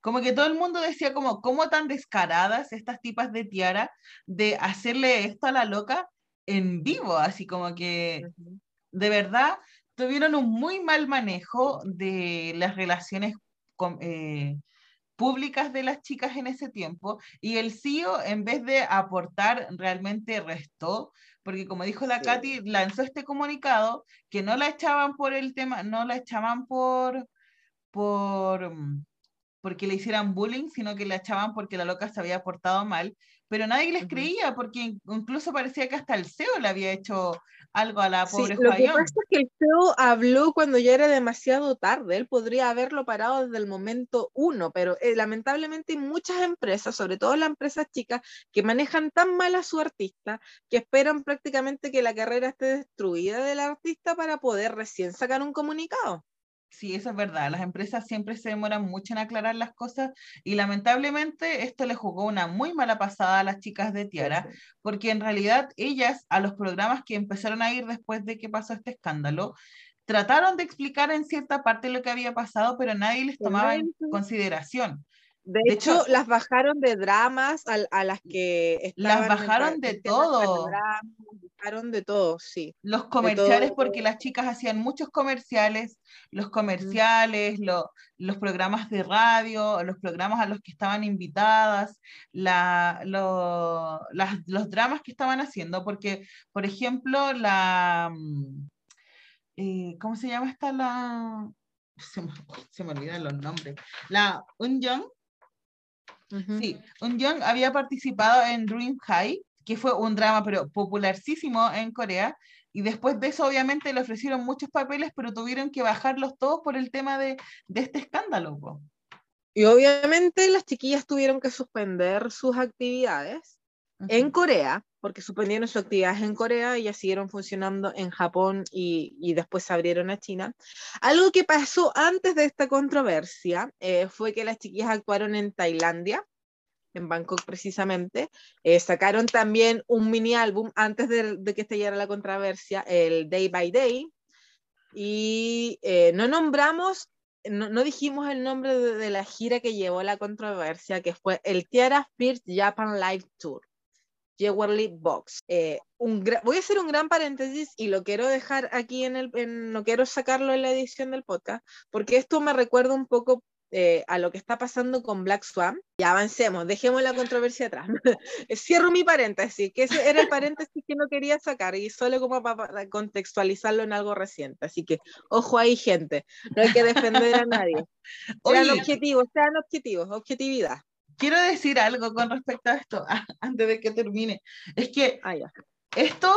como que todo el mundo decía como, ¿cómo tan descaradas estas tipas de Tiara de hacerle esto a la loca en vivo? Así como que de verdad tuvieron un muy mal manejo de las relaciones con- eh, públicas de las chicas en ese tiempo y el CEO en vez de aportar realmente restó porque como dijo la Sí. Katy lanzó este comunicado que no la echaban por el tema no la echaban por por porque le hicieran bullying, sino que la echaban porque la loca se había portado mal, pero nadie les creía porque incluso parecía que hasta el CEO le había hecho algo a la pobre sí, Lo que pasa es que el CEO habló cuando ya era demasiado tarde, él podría haberlo parado desde el momento uno, pero eh, lamentablemente hay muchas empresas, sobre todo las empresas chicas, que manejan tan mal a su artista que esperan prácticamente que la carrera esté destruida del artista para poder recién sacar un comunicado. Sí, eso es verdad. Las empresas siempre se demoran mucho en aclarar las cosas y lamentablemente esto le jugó una muy mala pasada a las chicas de Tiara, porque en realidad ellas a los programas que empezaron a ir después de que pasó este escándalo, trataron de explicar en cierta parte lo que había pasado, pero nadie les tomaba en consideración. De, hecho, las bajaron de dramas a, las que Las bajaron de todo. bajaron de todo, sí. Los comerciales, porque las chicas hacían muchos comerciales, los comerciales, los programas de radio, los programas a los que estaban invitadas, la, los dramas que estaban haciendo, porque, por ejemplo, la... Mm, eh, ¿Cómo se llama esta la...? Se me, se me olvidan los nombres. La Sí, Un Young había participado en Dream High, que fue un drama pero popularísimo en Corea, y después de eso obviamente le ofrecieron muchos papeles, pero tuvieron que bajarlos todos por el tema de, de este escándalo. Y obviamente las chiquillas tuvieron que suspender sus actividades en Corea, porque suspendieron sus actividades en Corea ya siguieron funcionando en Japón y, después se abrieron a China. Algo que pasó antes de esta controversia eh, fue que las chiquillas actuaron en Tailandia, en Bangkok precisamente. Eh, sacaron también un mini álbum antes de, de, que estallara la controversia, el Day by Day. Y eh, no nombramos, no, dijimos el nombre de, de, la gira que llevó la controversia, que fue el Tiara First Japan Live Tour. Jewelry Box. Eh, un voy a hacer un gran paréntesis y lo quiero dejar aquí en el, no quiero sacarlo en la edición del podcast, porque esto me recuerda un poco eh, a lo que está pasando con Black Swan. Y avancemos, dejemos la controversia atrás. (laughs) Cierro mi paréntesis, que ese era el paréntesis que no quería sacar y solo como para contextualizarlo en algo reciente. Así que, ojo ahí, gente, no hay que defender a nadie. (laughs) Sean objetivos, sean objetivos, objetividad quiero decir algo con respecto a esto, (laughs) antes de que termine. Es que ah, esto,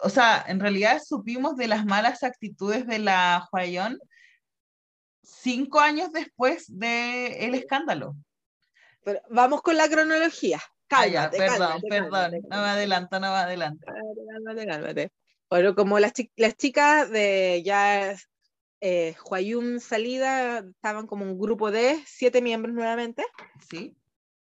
o sea, en realidad supimos de las malas actitudes de la Huayón cinco años después del escándalo. Pero vamos con la cronología. Ah, cálmate, perdón, perdón, no me adelanto, no me adelanto. Cálmate, cálmate. Bueno, como las, las chicas de ya eh, salida, estaban como un grupo de siete miembros nuevamente. Sí.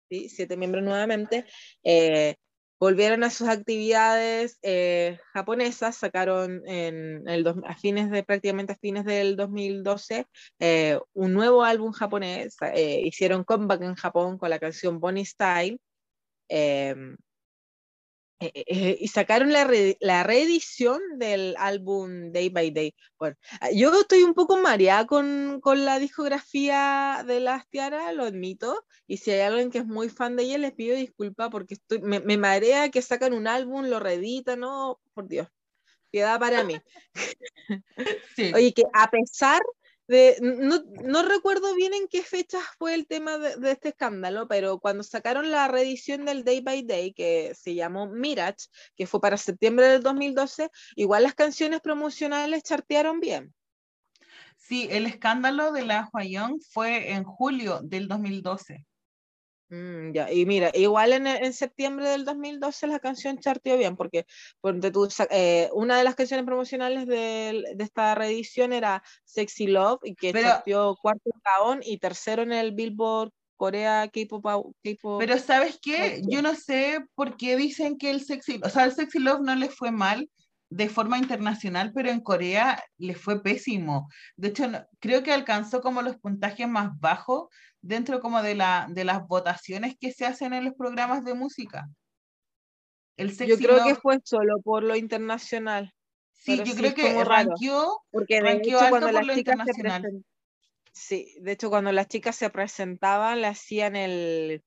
Sí, siete miembros nuevamente. Eh, volvieron a sus actividades eh, japonesas, sacaron en el a fines de prácticamente a fines del 2012 eh, un nuevo álbum japonés, hicieron comeback en Japón con la canción Bonnie Style. Eh, eh, eh, y sacaron la, la, reedición del álbum Day by Day. Bueno, ah, yo estoy un poco mareada con, con, la discografía de las Tiara, lo admito, y si hay alguien que es muy fan de ella, les pido disculpas porque estoy, me, me marea que sacan un álbum, lo reeditan, no, por Dios, piedad para mí. (laughs) Sí. Oye, que a pesar no, recuerdo bien en qué fecha fue el tema de, este escándalo, pero cuando sacaron la reedición del Day by Day, que se llamó Mirage, que fue para septiembre del 2012, igual las canciones promocionales chartearon bien. Sí, el escándalo de la Huayón fue en julio del 2012. Mm, ya, y mira, igual en, en, septiembre del 2012 la canción charteó bien, porque, tú, eh, una de las canciones promocionales de, de, esta reedición era Sexy Love, y que charteó cuarto en Gaon y tercero en el Billboard Corea K-pop. Pero ¿sabes qué? Yo no sé por qué dicen que el Sexy, o sea, el Sexy Love no le fue mal de forma internacional, pero en Corea le fue pésimo. De hecho, creo que alcanzó como los puntajes más bajos dentro como de, la, de las votaciones que se hacen en los programas de música. El yo creo que fue solo por lo internacional. Sí, yo creo que ranqueó, porque de hecho, cuando las chicas se Sí, de hecho cuando las chicas se presentaban le hacían el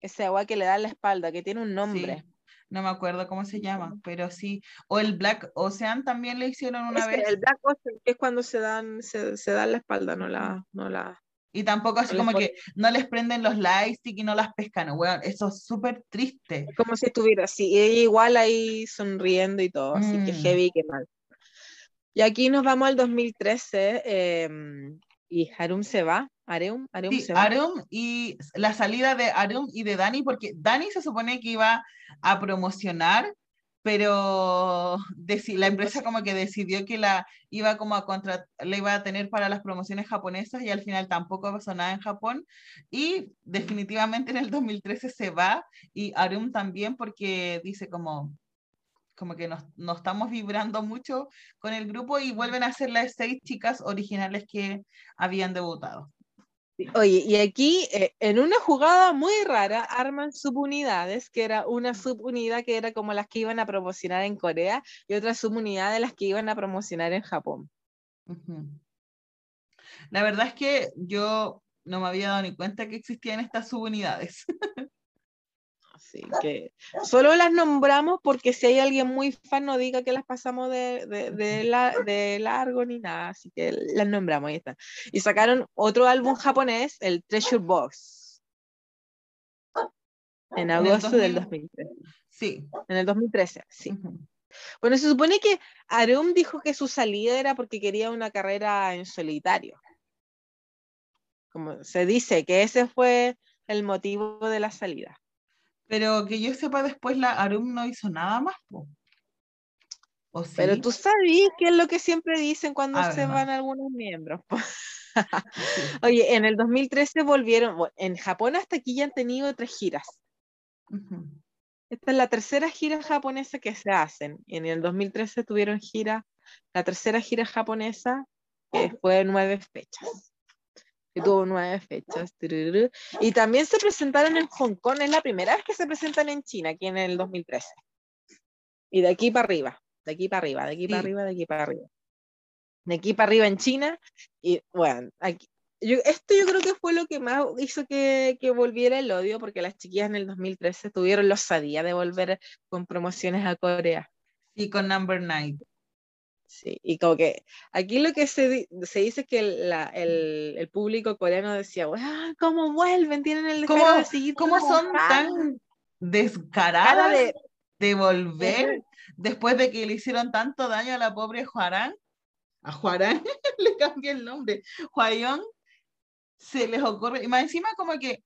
ese agua que le da la espalda, que tiene un nombre. No me acuerdo cómo se llama, pero sí. O el Black Ocean también le hicieron una vez. El Black Ocean, que es cuando se dan, se, se dan la espalda, no la, no la. Y tampoco así como que no les prenden los lightstick y no las pescan. Weón, eso es súper triste. Es como si estuviera así. Y ella igual ahí sonriendo y todo, así que Mm. heavy, que mal. Y aquí nos vamos al 2013 em, y Harum se va. Areum, Areum Sí, se va. Arum y la salida de Arum y de Dani, porque Dani se supone que iba a promocionar, pero la empresa como que decidió que la iba como a contra la iba a tener para las promociones japonesas y al final tampoco pasó nada en Japón y definitivamente en el 2013 se va y Arum también porque dice como como que nos, no estamos vibrando mucho con el grupo y vuelven a ser las seis chicas originales que habían debutado. Oye, y aquí eh, en una jugada muy rara arman subunidades, que era una subunidad que era como las que iban a promocionar en Corea y otra subunidad de las que iban a promocionar en Japón. La verdad es que yo no me había dado ni cuenta que existían estas subunidades. (laughs) Así que solo las nombramos porque si hay alguien muy fan no diga que las pasamos de, de, de la- de largo ni nada, así que las nombramos, ahí está. Y sacaron otro álbum japonés, el Treasure Box, en agosto del 2000. 2013. Sí. En el 2013, sí. Bueno, se supone que Arum dijo que su salida era porque quería una carrera en solitario. Como se dice que ese fue el motivo de la salida. Pero que yo sepa, después la Arum no hizo nada más. po. ¿O sí? Pero tú sabes qué es lo que siempre dicen cuando A se ver, van algunos miembros. (laughs) (laughs) Oye, en el 2013 volvieron, en Japón hasta aquí ya han tenido tres giras. Esta es la tercera gira japonesa que se hacen. En el 2013 tuvieron gira, la tercera gira japonesa, que fue de nueve fechas. Que tuvo nueve fechas. Y también se presentaron en Hong Kong. Es la primera vez que se presentan en China, aquí en el 2013. Y de aquí para arriba, de aquí para arriba, de aquí para Sí. arriba, de aquí para arriba. De aquí para arriba en China. Y bueno, aquí, yo, esto yo creo que fue lo que más hizo que, que volviera el odio, porque las chiquillas en el 2013 tuvieron la osadía de volver con promociones a Corea. Sí, con Number Nine. Sí, y como que aquí lo que se, se dice es que el, la- el, el público coreano decía, "Ah, ¿cómo vuelven? Tienen el ¿Cómo, de cómo son trabajando". tan Cara descaradas de- de volver después de que le hicieron tanto daño a la pobre Juarán? A Juarán (laughs) le cambié el nombre. Huayón se les ocurre, y más encima como que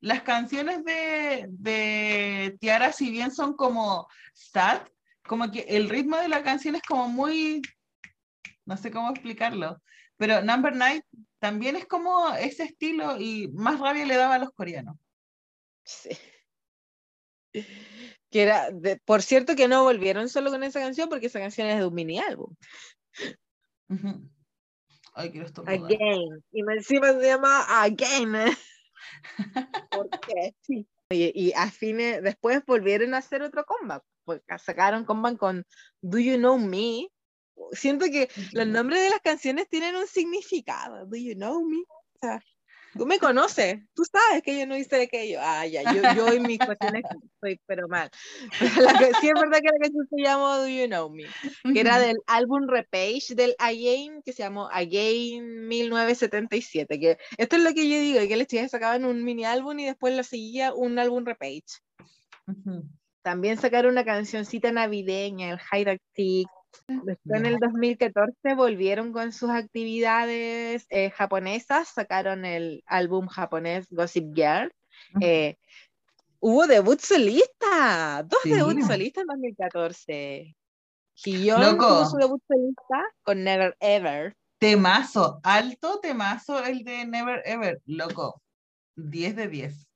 las canciones de, de Tiara, si bien son como sad, como que el ritmo de la canción es como muy, no sé cómo explicarlo, pero Number Nine también es como ese estilo y más rabia le daba a los coreanos. Sí. Que era, de- por cierto que no volvieron solo con esa canción porque esa canción es de un mini álbum. Ujú. Ay, quiero estornudar. Again. Y encima se llama Again. (laughs) Porque sí. Oye, y a fines, después volvieron a hacer otro comeback. Pues sacaron comeback con Do You Know Me. Siento que los nombres de las canciones tienen un significado. Do You Know Me. O sea, tú me conoces, tú sabes que yo no hice aquello. Ah, ya, yo, yo y mis cuestiones soy pero mal. Pero (laughs) la que- sí es verdad que la canción se llamó Do You Know Me que era del álbum Repage del Again, que se llamó Again 1977, que esto es lo que yo digo, que las chicas sacaban un mini álbum y después lo seguía un álbum Repage. También sacaron una cancioncita navideña, el Hide Tick. Después en el 2014 volvieron con sus actividades eh, japonesas, sacaron el álbum japonés Gossip Girl. Eh, hubo debut solista, dos Sí. debuts solistas en 2014. Hyun Loco. tuvo su debut solista con Never Ever. Temazo, alto temazo el de Never Ever, loco. 10 de 10.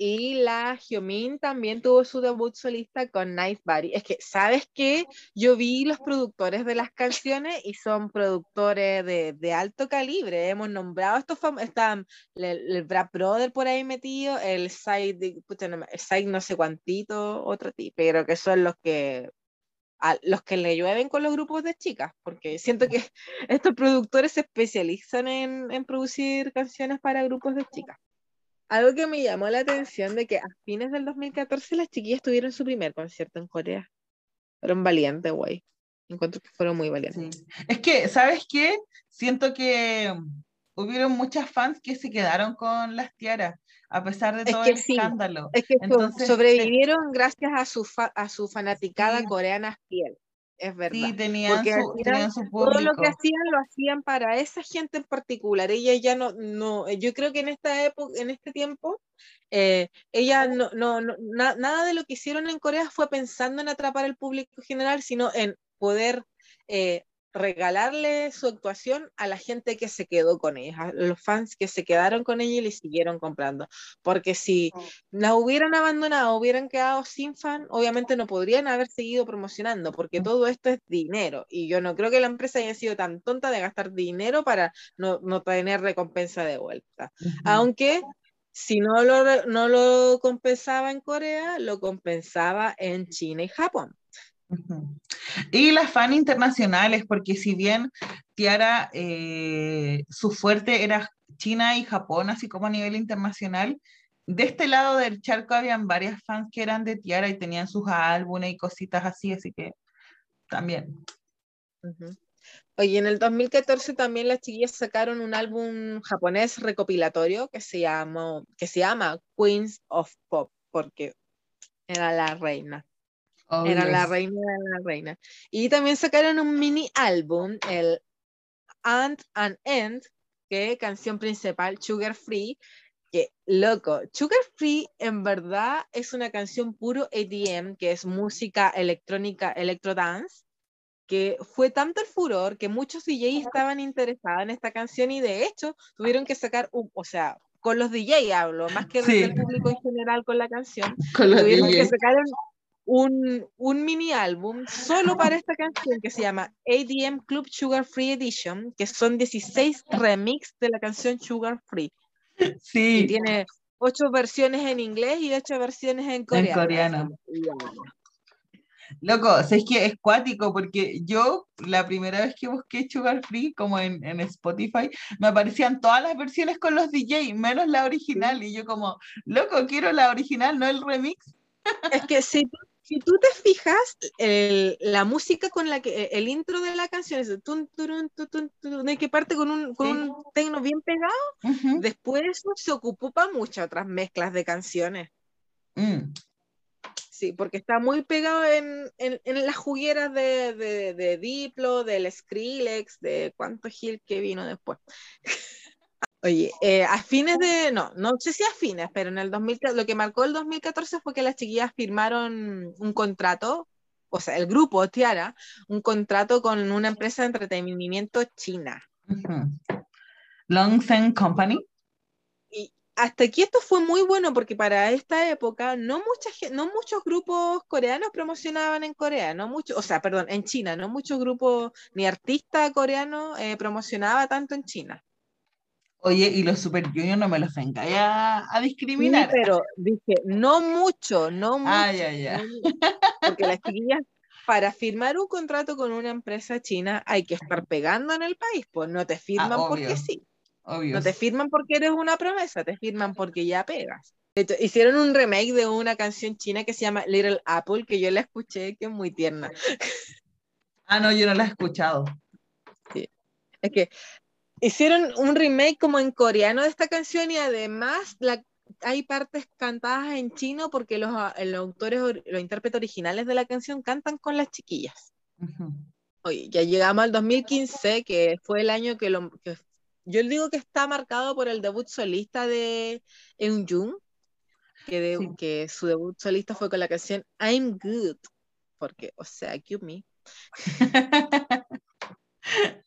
Y la Hyomin también tuvo su debut solista con Nice Body. Es que, ¿sabes qué? Yo vi los productores de las canciones y son productores de, alto calibre. Hemos nombrado estos famosos. Están el, el Brad Brother por ahí metido, el Side, no, el Side no sé cuantito, otro tipo, pero que son los que los que le llueven con los grupos de chicas, porque siento que (laughs) estos productores se especializan en, en producir canciones para grupos de chicas. Algo que me llamó la atención de que a fines del 2014 las chiquillas tuvieron su primer concierto en Corea. Fueron valientes, güey. Encuentro que fueron muy valientes. Sí. Es que, ¿sabes qué? Siento que hubieron muchas fans que se quedaron con las tiaras, a pesar de Es todo que el sí, escándalo. Es que Entonces, sobrevivieron gracias a su, fa- a su fanaticada Sí. coreana fiel. Es verdad. Sí, tenían Porque al su, final tenían su Todo lo que hacían lo hacían para esa gente en particular. Ella ya no, no, yo creo que en esta época, en este tiempo, eh, ella no, no, no- na- nada de lo que hicieron en Corea fue pensando en atrapar al público general, sino en poder eh, regalarle su actuación a la gente que se quedó con ella, a los fans que se quedaron con ella y le siguieron comprando. Porque si la hubieran abandonado, hubieran quedado sin fan, obviamente no podrían haber seguido promocionando, porque todo esto es dinero. Y yo no creo que la empresa haya sido tan tonta de gastar dinero para no, no tener recompensa de vuelta. Aunque si no lo, no lo compensaba en Corea, lo compensaba en China y Japón. Y las fan internacionales, porque si bien Tiara, eh, su fuerte era China y Japón, así como a nivel internacional, de este lado del charco habían varias fans que eran de Tiara y tenían sus álbumes y cositas así, así que también. Oye, en el 2014 también las chiquillas sacaron un álbum japonés recopilatorio que se llamó, que se llama Queens of Pop, porque era la reina. Era la reina de la reina. Y también sacaron un mini álbum, el Ant and End, que canción principal, Sugar Free, que loco, Sugar Free en verdad es una canción puro EDM, que es música electrónica, electro dance, que fue tanto el furor que muchos DJs estaban interesados en esta canción y de hecho tuvieron que sacar, un, o sea, con los DJs hablo, más que Sí. del público en general con la canción, Con los tuvieron que sacar un, un, un mini álbum solo para esta canción que se llama ADM Club Sugar Free Edition, que son 16 remix de la canción Sugar Free. Y Sí, tiene ocho versiones en inglés y ocho versiones en coreano. coreano. Wow. loco, es que es cuático porque yo la primera vez que busqué Sugar Free, como en, en Spotify, me aparecían todas las versiones con los DJ, menos la original, y yo como, loco, quiero la original, no el remix. Es que si, tú- si tú te fijas, el- la música con la que el intro de la canción es tun, turun, tu, tun, turun, y que parte con un, con Sí. un tecno bien pegado, Ujú. después eso se ocupó para muchas otras mezclas de canciones. Mm. Sí, porque está muy pegado en, en, en las jugueras de, de, de Diplo, del Skrillex, de cuánto Gil que vino después. (laughs) Oye, eh, a fines de, no, no sé si a fines, pero en el 2000, lo que marcó el 2014 fue que las chiquillas firmaron un contrato, o sea, el grupo Tiara, un contrato con una empresa de entretenimiento china. Ujú. Longsen Company. Y hasta aquí esto fue muy bueno porque para esta época no, mucha, no muchos grupos coreanos promocionaban en Corea, no mucho, o sea, perdón, en China, no muchos grupos ni artista coreano eh, promocionaba tanto en China. Oye, y los Super Junior no me los vengáis a, a Sí, discriminar. pero dije, no mucho, no mucho. Ah, ya, ya. porque las chiquillas, para firmar un contrato con una empresa china hay que estar pegando en el país, pues no te firman porque sí. Obvio. No te firman porque eres una promesa, te firman porque ya pegas. De hecho, hicieron un remake de una canción china que se llama Little Apple, que yo la escuché, que es muy tierna. Ah, no, yo no las he escuchado. Es que hicieron un remake como en coreano de esta canción y además la, hay partes cantadas en chino porque los, a- los autores, or- los intérpretes originales de la canción cantan con las chiquillas. Ujú. Oye, ya llegamos al 2015, que fue el año que, lo, que yo digo que está marcado por el debut solista de Eunjung, que, de- Sí. que su debut solista fue con la canción I'm Good, porque, o sea, cute me. (laughs)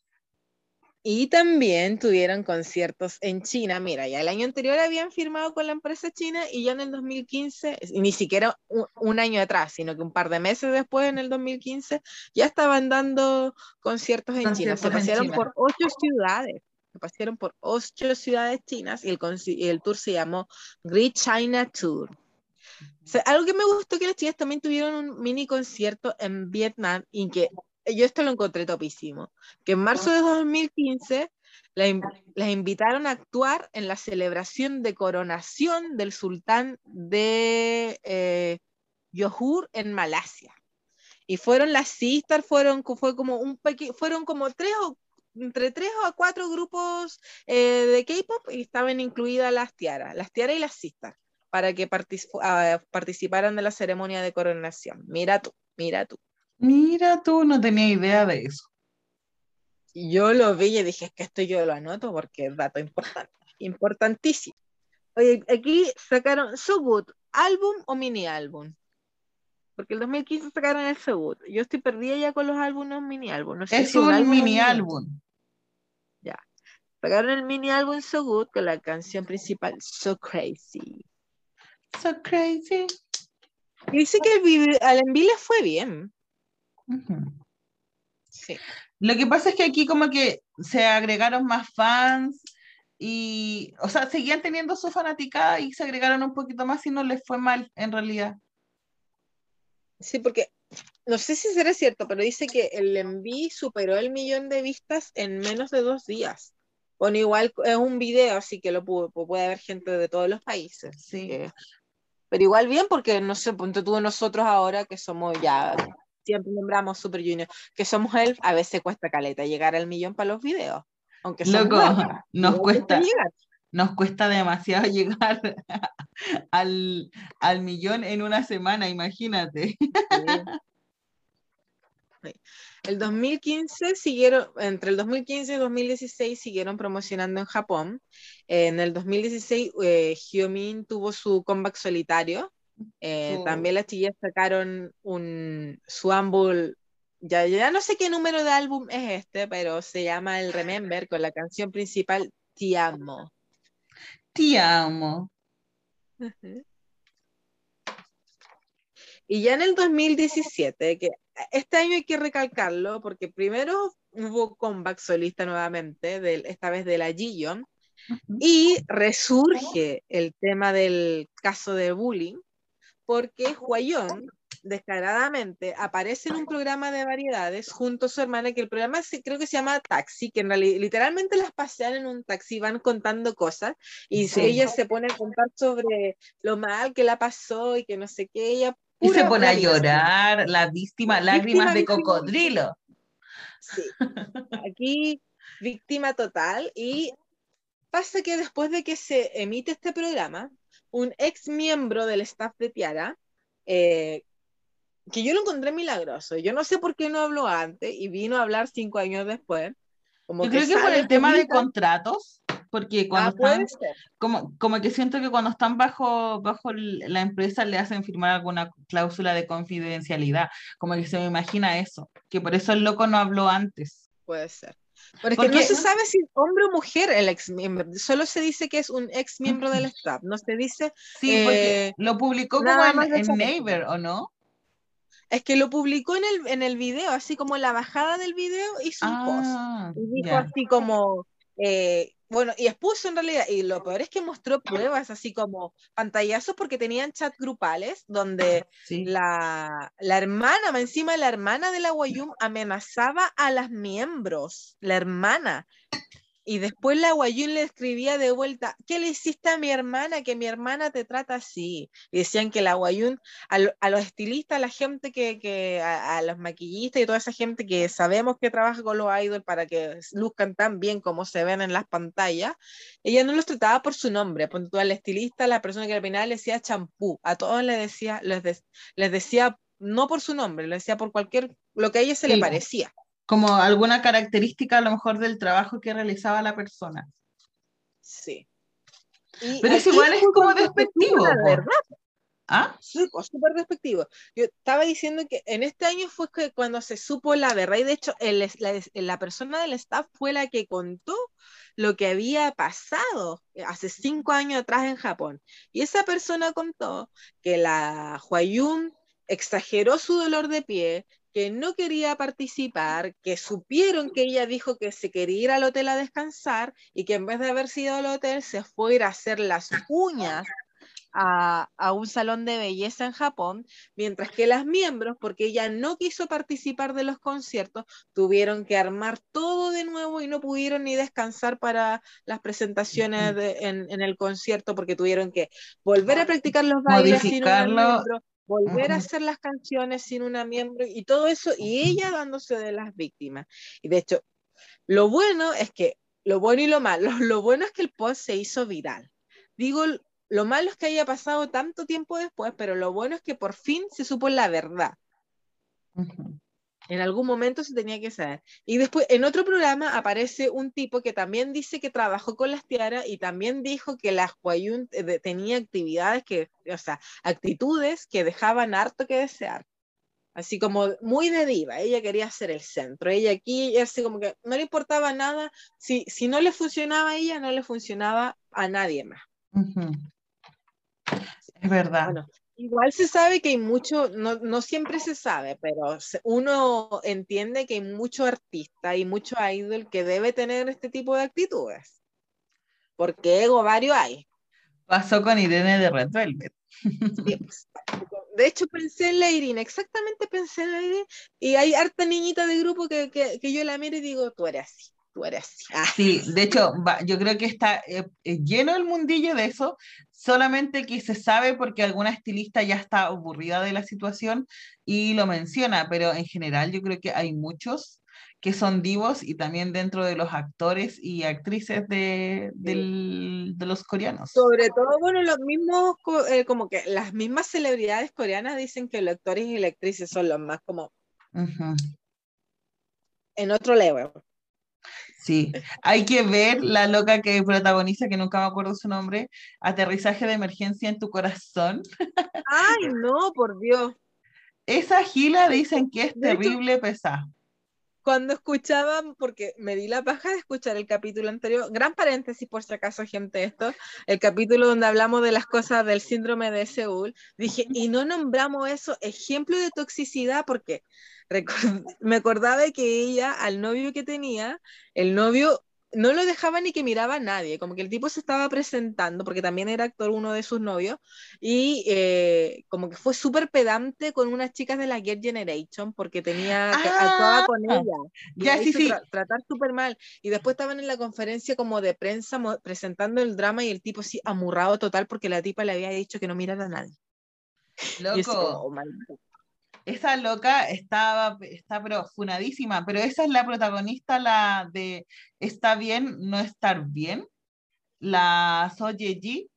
Y también tuvieron conciertos en China. Mira, ya el año anterior habían firmado con la empresa china y ya en el 2015, y ni siquiera un, un año atrás, sino que un par de meses después, en el 2015, ya estaban dando conciertos en China. Se pasearon China. por ocho ciudades. Se pasearon por ocho ciudades chinas y el, el tour se llamó Great China Tour. O sea, algo que me gustó que las chicas también tuvieron un mini concierto en Vietnam y que yo esto lo encontré topísimo. Que en marzo de 2015 la in- las invitaron a actuar en la celebración de coronación del sultán de eh, Johor en Malasia. Y fueron las sisters, fueron, fue como un fueron como tres o entre tres o cuatro grupos eh, de K-pop y estaban incluidas las tiaras, las tiaras y las sisters, para que ah, participaran de la ceremonia de coronación. Mira tú, mira tú. Mira, tú no tenía idea de eso. Yo lo vi y dije, es que esto yo lo anoto porque es dato importante, importantísimo. Oye, aquí sacaron So Good, álbum o mini álbum. Porque el 2015 sacaron el So Good. Yo estoy perdida ya con los álbumes mini álbum. No sé Es si un álbum mini álbum. Sacaron el mini álbum So Good con la canción principal So Crazy. So crazy. Y dice que el al enví le fue bien. Sí. Lo que pasa es que aquí como que se agregaron más fans y, o sea, seguían teniendo su fanaticada y se agregaron un poquito más y no les fue mal en realidad. Sí, porque no sé si será cierto, pero dice que el enví superó el millón de vistas en menos de dos días. Bueno, igual es un video, así que lo pu- pu- puede haber gente de todos los países. Sí. que- pero igual bien, porque no sé, ponte tú nosotros ahora que somos ya, siempre nombramos Super Junior, que somos él, a veces cuesta caleta llegar al millón para los videos. Aunque Loco, nos cuesta, llegar. nos cuesta demasiado (laughs) llegar al, al millón en una semana, imagínate. Sí. El 2015 siguieron, entre el 2015 y 2016 siguieron promocionando en Japón. En el 2016 eh, Hyomin tuvo su comeback solitario. Eh, Su- También las chillas sacaron un, su álbum, ya, ya no sé qué número de álbum es este, pero se llama el Remember con la canción principal Ti amo. Te amo. Y ya en el 2017, que este año hay que recalcarlo, porque primero hubo comeback solista nuevamente, del, esta vez de la Jiyeon, Ujú. y resurge el tema del caso de bullying, porque Hwayeon descaradamente aparece en un programa de variedades junto a su hermana, que el programa se- creo que se llama Taxi, que en realidad literalmente las pasean en un taxi, van contando cosas, y Sí. ella se pone a contar sobre lo mal que la pasó y que no sé qué, ella Y se pone a llorar, la víctima, lágrimas de víctima. cocodrilo. Sí. (laughs) Aquí, víctima total. Y pasa que después de que se emite este programa, un ex miembro del staff de Tiara, eh, que yo lo encontré milagroso, yo no sé por qué no habló antes y vino a hablar cinco años después. Como Yo creo que por el tema de contratos, porque cuando Ah, puede están, como, como que siento que cuando están bajo, bajo la empresa le hacen firmar alguna cláusula de confidencialidad, como que se me imagina eso, que por eso el loco no habló antes. Puede ser. Pero es que no Porque- se sabe si es hombre o mujer el ex miembro, solo se dice que es un ex miembro del staff, no se dice Sí, porque Eh, lo publicó como en, en Neighbor, ¿o no? Es que lo publicó en el, en el video, así como la bajada del video hizo un post. Ah, Y dijo así como, eh, bueno, y expuso en realidad, y lo peor es que mostró pruebas así como pantallazos porque tenían chat grupales donde (laughs) Sí. la, la hermana, encima la hermana de la Guayum amenazaba a las miembros, la hermana. Y después la Guayun le escribía de vuelta, ¿qué le hiciste a mi hermana? Que mi hermana te trata así. Y decían que la Guayun, a, lo- a los estilistas, a la gente que, que a, a los maquillistas y toda esa gente que sabemos que trabaja con los idols para que luzcan tan bien como se ven en las pantallas, ella no los trataba por su nombre. Ponte tú al estilista, la persona que al final le decía champú, a todos les decía, les, de- les decía no por su nombre, le decía por cualquier, lo que a ella se le parecía. Como alguna característica a lo mejor del trabajo que realizaba la persona. Sí. Y Pero es igual es como despectivo, la verdad. ¿Ah? Sí, súper despectivo. Yo estaba diciendo que en este año fue que cuando se supo la verdad, y de hecho el la, la persona del staff fue la que contó lo que había pasado hace cinco años atrás en Japón. Y esa persona contó que la Huayun exageró su dolor de pie, que no quería participar, que supieron que ella dijo que se quería ir al hotel a descansar y que en vez de haber sido al hotel se fue a ir a hacer las uñas a, a, un salón de belleza en Japón, mientras que las miembros, porque ella no quiso participar de los conciertos, tuvieron que armar todo de nuevo y no pudieron ni descansar para las presentaciones de, en, en, el concierto porque tuvieron que volver a practicar los bailes sin una miembro, volver a hacer las canciones sin una miembro y todo eso, y ella dándose de las víctimas. Y de hecho, lo bueno es que, lo bueno y lo malo, (laughs) lo bueno es que el post se hizo viral. Digo, lo malo es que haya pasado tanto tiempo después, pero lo bueno es que por fin se supo la verdad. Uh -huh. En algún momento se tenía que saber. Y después, en otro programa aparece un tipo que también dice que trabajó con las tiaras y también dijo que la Huayun eh, tenía actividades que, o sea, actitudes que dejaban harto que desear. Así como muy de diva, ella quería ser el centro. Ella aquí, así como que no le importaba nada. Si, si no le funcionaba a ella, no le funcionaba a nadie más. Uh -huh. Es verdad. Bueno, Igual se sabe que hay mucho, no, no, siempre se sabe, pero uno entiende que hay mucho artista y mucho idol que debe tener este tipo de actitudes. Porque ego varios hay. Pasó con Irene de Red Velvet. Sí, (laughs) pues, de hecho pensé en la Irene, exactamente pensé en la Irene, y hay harta niñita de grupo que, que, que yo la miro y digo, tú eres así tú eres. Ah. Sí, de hecho, yo creo que está eh, lleno el mundillo de eso, solamente que se sabe porque alguna estilista ya está aburrida de la situación y lo menciona, pero en general yo creo que hay muchos que son divos y también dentro de los actores y actrices de, del, de los coreanos. Sobre todo, bueno, los mismos, eh, como que las mismas celebridades coreanas dicen que los actores y las actrices son los más como uh -huh. en otro level. Sí, (laughs) hay que ver la loca que protagoniza, que nunca me acuerdo su nombre, Aterrizaje de Emergencia en tu Corazón. (laughs) Ay, no, por Dios. Esa gila dicen que es terrible pesada. Cuando escuchaban, porque me di la paja de escuchar el capítulo anterior, gran paréntesis por si acaso, gente, esto, el capítulo donde hablamos de las cosas del síndrome de Seúl, dije, y no nombramos eso, ejemplo de toxicidad, porque (laughs) me acordaba de que ella, al novio que tenía, el novio no lo dejaba ni que miraba a nadie, como que el tipo se estaba presentando, porque también era actor uno de sus novios, y eh, como que fue súper pedante con unas chicas de la Get Generation, porque tenía, Ah, actuaba con ella, y ya, sí, sí. tra- tratar súper mal, y después estaban en la conferencia como de prensa presentando el drama, y el tipo sí, amurrado total, porque la tipa le había dicho que no mirara a nadie. Y así Loco, oh, maldito. Esa loca estaba, está pero funadísima, pero esa es la protagonista, la de Está bien, no estar bien, la So Ye-ji.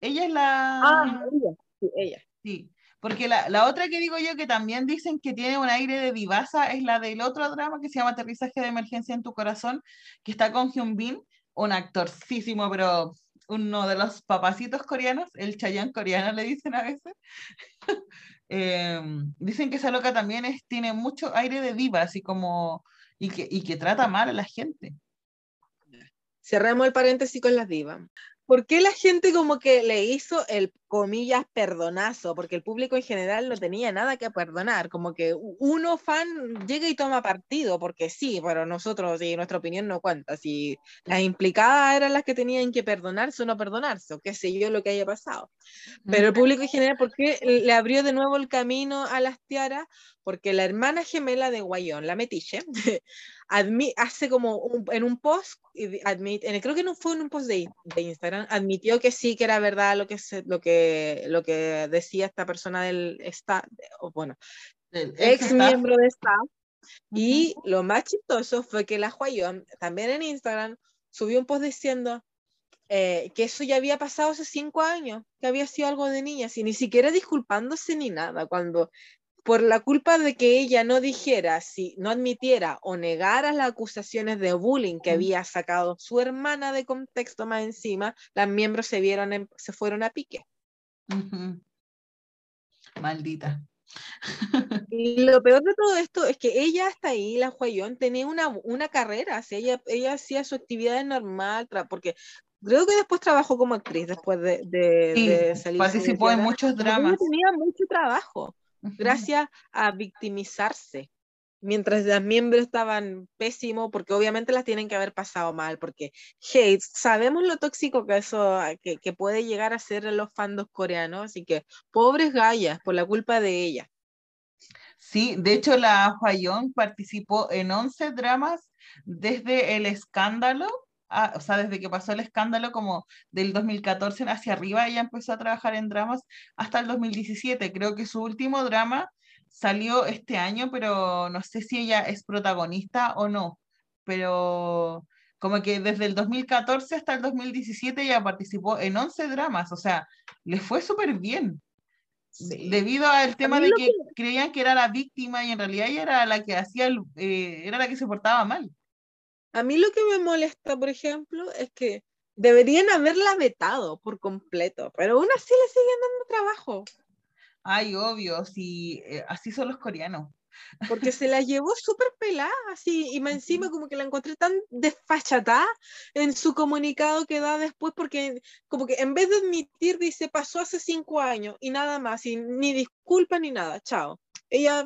Ella es la... Ah, ella, sí, ella. Sí, porque la, la otra que digo yo que también dicen que tiene un aire de divasa es la del otro drama que se llama Aterrizaje de Emergencia en tu Corazón, que está con Hyun Bin, un actorcísimo, pero uno de los papacitos coreanos, el Chayanne coreano le dicen a veces. (laughs) Eh, dicen que esa loca también es, tiene mucho aire de diva, así como, y que, y que trata mal a la gente. Cerremos el paréntesis con las divas. ¿Por qué la gente como que le hizo el comillas perdonazo? Porque el público en general no tenía nada que perdonar, como que uno fan llega y toma partido, porque sí, pero nosotros y nuestra opinión no cuenta. Si las implicadas eran las que tenían que perdonarse o no perdonarse, o qué sé yo lo que haya pasado. Pero el público en general, ¿por qué le abrió de nuevo el camino a las tiaras? Porque la hermana gemela de Guayón, la metiche, (laughs) admi- hace como un- en un post, admit, en el- creo que no fue en un post de, de Instagram, admitió que sí, que era verdad lo que, se, lo que, lo que decía esta persona del staff, bueno, El ex miembro de staff. Y lo más chistoso fue que la Huayón, también en Instagram, subió un post diciendo eh, que eso ya había pasado hace cinco años, que había sido algo de niñas, y ni siquiera disculpándose ni nada, cuando por la culpa de que ella no dijera, si no admitiera o negara las acusaciones de bullying que había sacado su hermana de contexto más encima, las miembros se vieron, en- se fueron a pique. Maldita. (laughs) Y lo peor de todo esto es que ella hasta ahí, la Huayón, tenía una, una carrera, o sea, ella, ella hacía su actividad normal, porque creo que después trabajó como actriz después de, de, Sí, de salir. participó en muchos Ella dramas. tenía mucho trabajo, gracias a victimizarse. Mientras las miembros estaban pésimo, porque obviamente las tienen que haber pasado mal, porque hate, sabemos lo tóxico que eso que, que puede llegar a ser los fandos coreanos, así que pobres gallas por la culpa de ella. Sí, de hecho la Hwayong participó en 11 dramas desde el escándalo, ah, o sea, desde que pasó el escándalo como del 2014 hacia arriba, ella empezó a trabajar en dramas hasta el 2017. Creo que su último drama salió este año, pero no sé si ella es protagonista o no. Pero como que desde el 2014 hasta el 2017 ella participó en 11 dramas, o sea, le fue súper bien. Debido al tema de que, creían que era la víctima y en realidad ella era la que hacía, eh, era la que se portaba mal. A mí lo que me molesta, por ejemplo, es que deberían haberla vetado por completo, pero aún así le siguen dando trabajo. Ay, obvio, sí, eh, así son los coreanos. Porque se la llevó súper pelada, así, y más encima como que la encontré tan desfachatada en su comunicado que da después, porque como que en vez de admitir, dice, pasó hace cinco años y nada más, y ni disculpa ni nada, chao. Ella,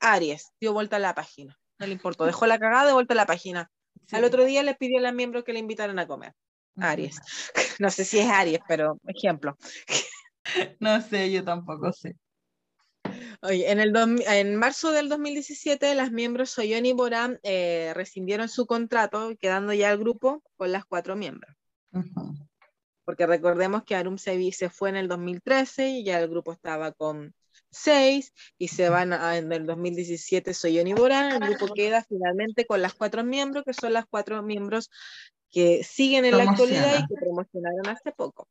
Aries, dio vuelta a la página, no le importó, dejó la cagada de vuelta a la página. Al otro día le pidió a los miembros que le invitaran a comer. Aries. (laughs) No sé si es Aries, pero ejemplo. (laughs) (laughs) No sé, yo tampoco sé. Oye, en, el en marzo del 2017, las miembros Soyon y Boram eh, rescindieron su contrato, quedando ya el grupo con las cuatro miembros. Porque recordemos que Arum se, se fue en el 2013 y ya el grupo estaba con seis y se van en el 2017 Soyon y Boram. El grupo queda finalmente con las cuatro miembros, que son las cuatro miembros que siguen en la actualidad y que promocionaron hace poco.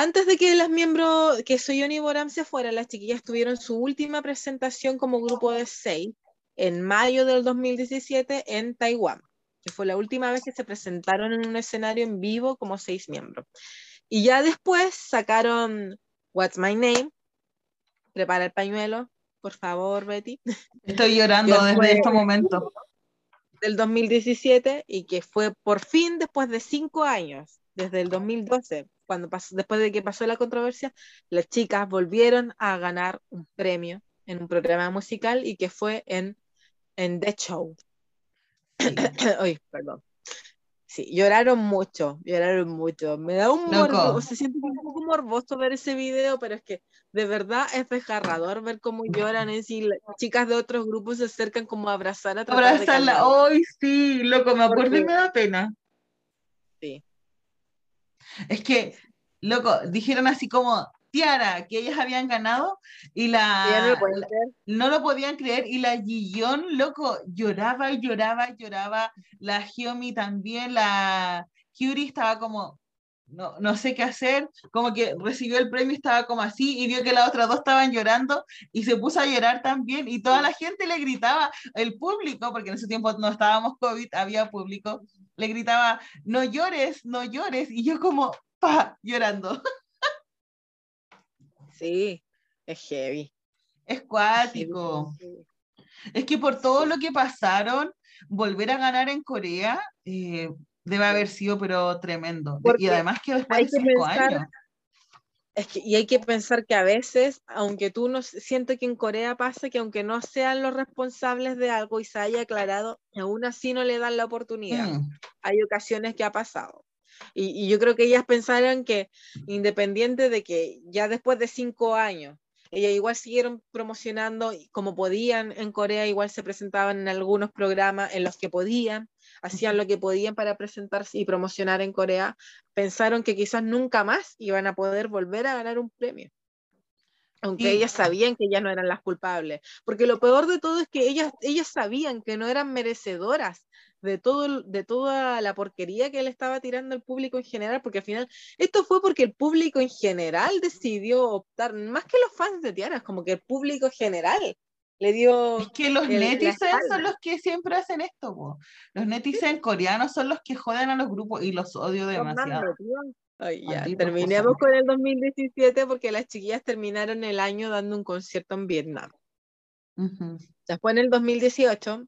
Antes de que las miembros, que Soyoni y Boram se fueran, las chiquillas tuvieron su última presentación como grupo de seis en mayo del 2017 en Taiwán, que fue la última vez que se presentaron en un escenario en vivo como seis miembros. Y ya después sacaron What's My Name, prepara el pañuelo, por favor, Betty. (laughs) Estoy llorando desde este momento. Del 2017 y que fue por fin después de cinco años, desde el 2012, cuando pasó, después de que pasó la controversia, las chicas volvieron a ganar un premio en un programa musical y que fue en, en The Show. (coughs) Ay, perdón. Sí, lloraron mucho, lloraron mucho. Me da un morbo, se siente un poco morboso ver ese video, pero es que de verdad es desgarrador ver cómo lloran en sí. chicas de otros grupos se acercan como a abrazar a Abrazarla, hoy sí, loco, me acuerdo y me da pena. Sí. Es que, loco, dijeron así como, Tiara, que ellas habían ganado y la, no, lo podían creer y la Gillón, loco, lloraba y lloraba lloraba, la Hiomi también, la Curie estaba como, no, no sé qué hacer, como que recibió el premio y estaba como así y vio que las otras dos estaban llorando y se puso a llorar también y toda la gente le gritaba, el público, porque en ese tiempo no estábamos COVID, había público, le gritaba, no llores, no llores, y yo como, pa, llorando. (laughs) Sí, es heavy. Es cuático. Es que por todo lo que pasaron, volver a ganar en Corea eh, debe haber sido pero tremendo. y además que después de cinco años. Es que, y hay que pensar que a veces, aunque tú no siento que en Corea pasa que aunque no sean los responsables de algo y se haya aclarado, aún así no le dan la oportunidad. Mm. Hay ocasiones que ha pasado. Y, y, yo creo que ellas pensaron que independiente de que ya después de cinco años, ellas igual siguieron promocionando como podían en Corea, igual se presentaban en algunos programas en los que podían, hacían lo que podían para presentarse y promocionar en Corea, pensaron que quizás nunca más iban a poder volver a ganar un premio. Aunque ellas sabían que ya no eran las culpables. Porque lo peor de todo es que ellas, ellas sabían que no eran merecedoras de, todo, de toda la porquería que le estaba tirando el público en general, porque al final esto fue porque el público en general decidió optar, más que los fans de Tiana, es como que el público general le dio. Es que los netizens son los que siempre hacen esto, los netizens coreanos son los que joden a los grupos y los odio demasiado. ya, terminemos con el 2017 porque las chiquillas terminaron el año dando un concierto en Vietnam. Después en el 2018,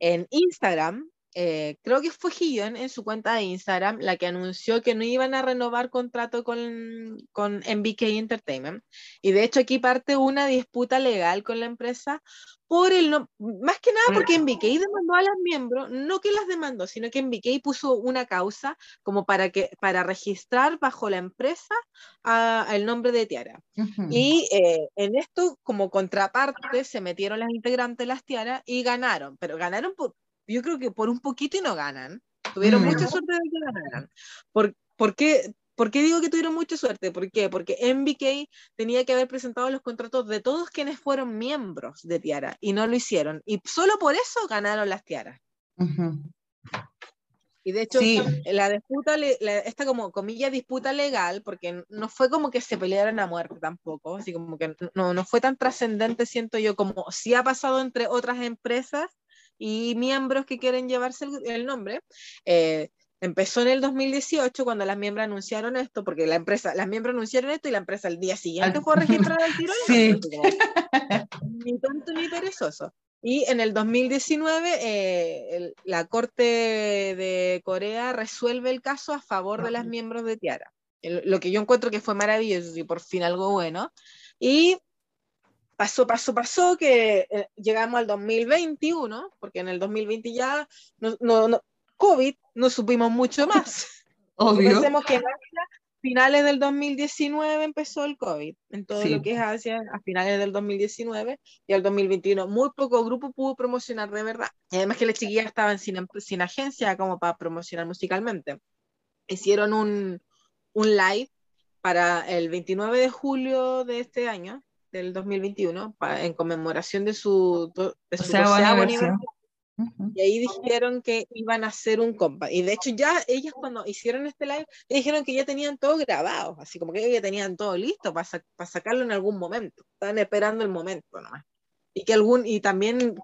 en Instagram, eh, creo que fue Gion en su cuenta de Instagram la que anunció que no iban a renovar contrato con, con MBK Entertainment. Y de hecho aquí parte una disputa legal con la empresa por el no, más que nada porque MBK demandó a las miembros, no que las demandó, sino que MBK puso una causa como para que para registrar bajo la empresa el nombre de Tiara. Y eh, en esto como contraparte se metieron las integrantes de las Tiara y ganaron, pero ganaron por yo creo que por un poquito y no ganan. Tuvieron mucha mm. suerte de que ganaran. ¿Por, por, qué, ¿Por qué digo que tuvieron mucha suerte? ¿Por qué? Porque MBK tenía que haber presentado los contratos de todos quienes fueron miembros de Tiara y no lo hicieron. Y solo por eso ganaron las Tiaras. Y de hecho, la disputa, esta como comilla disputa legal, porque no fue como que se pelearan a muerte tampoco, así como que no, no fue tan trascendente, siento yo, como si ha pasado entre otras empresas y miembros que quieren llevarse el, nombre. Eh, empezó en el 2018 cuando las miembros anunciaron esto, porque la empresa, las miembros anunciaron esto y la empresa el día siguiente fue a registrar el tiro. (laughs) Sí. Ni tonto ni perezoso. Y en el 2019 eh, la Corte de Corea resuelve el caso a favor de las miembros de Tiara. lo que yo encuentro que fue maravilloso y por fin algo bueno. Y pasó, pasó, pasó, que eh, llegamos al 2021, porque en el 2020 ya, no, no, COVID, no supimos mucho (laughs) más. Obvio. Pensemos que a finales del 2019 empezó el COVID, en todo lo que es Asia, a finales del 2019 y al 2021. Muy poco grupo pudo promocionar de verdad. Y además que las chiquillas estaban sin, sin agencia como para promocionar musicalmente. Hicieron un, un live para el 29 de julio de este año, del 2021 en conmemoración de su, de su aniversario. Y ahí dijeron que iban a hacer un compa. Y de hecho ya ellas cuando hicieron este live, dijeron que ya tenían todo grabado, así como que ya tenían todo listo para, sacarlo en algún momento. Estaban esperando el momento nomás. Y que algún, y también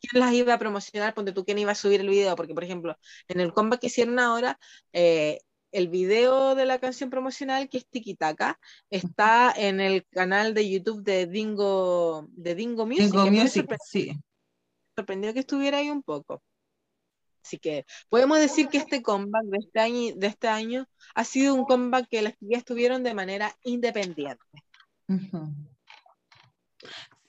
quién las iba a promocionar, ponte tú quién iba a subir el video, porque por ejemplo, en el combat que hicieron ahora, eh, el video de la canción promocional, que es Tiki Taka, está en el canal de YouTube de Dingo, de Dingo Music. Dingo Music, sí. Sorprendió que estuviera ahí un poco. Así que podemos decir que este comeback de este año, de este año ha sido un comeback que las chicas estuvieron de manera independiente.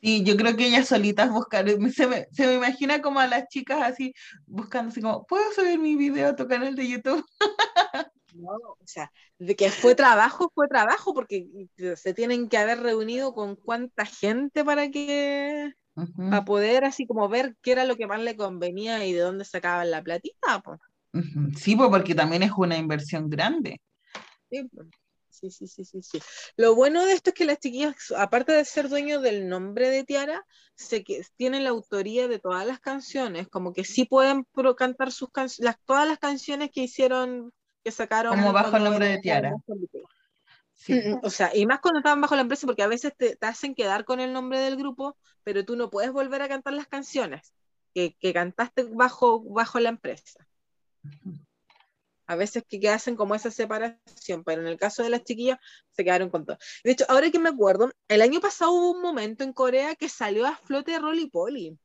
Sí, yo creo que ellas solitas buscaron, (laughs) se me, se me imagina como a las chicas así buscando así como, ¿puedo subir mi video a tu canal de YouTube? (laughs) No, o sea, de que fue trabajo, fue trabajo, porque se tienen que haber reunido con cuánta gente para que, para poder así como ver qué era lo que más le convenía y de dónde sacaban la platita. Pues. Sí, pues porque también es una inversión grande. Sí, sí, sí, sí, sí, Lo bueno de esto es que las chiquillas, aparte de ser dueños del nombre de Tiara, se que tienen la autoría de todas las canciones, como que sí pueden cantar sus canciones, todas las canciones que hicieron que sacaron. Como bajo el nombre de Tiara. O sea, y más cuando estaban bajo la empresa, porque a veces te, hacen quedar con el nombre del grupo, pero tú no puedes volver a cantar las canciones que, cantaste bajo, bajo la empresa. A veces que, hacen como esa separación, pero en el caso de las chiquillas se quedaron con todo. De hecho, ahora que me acuerdo, el año pasado hubo un momento en Corea que salió a flote Rolly Polly.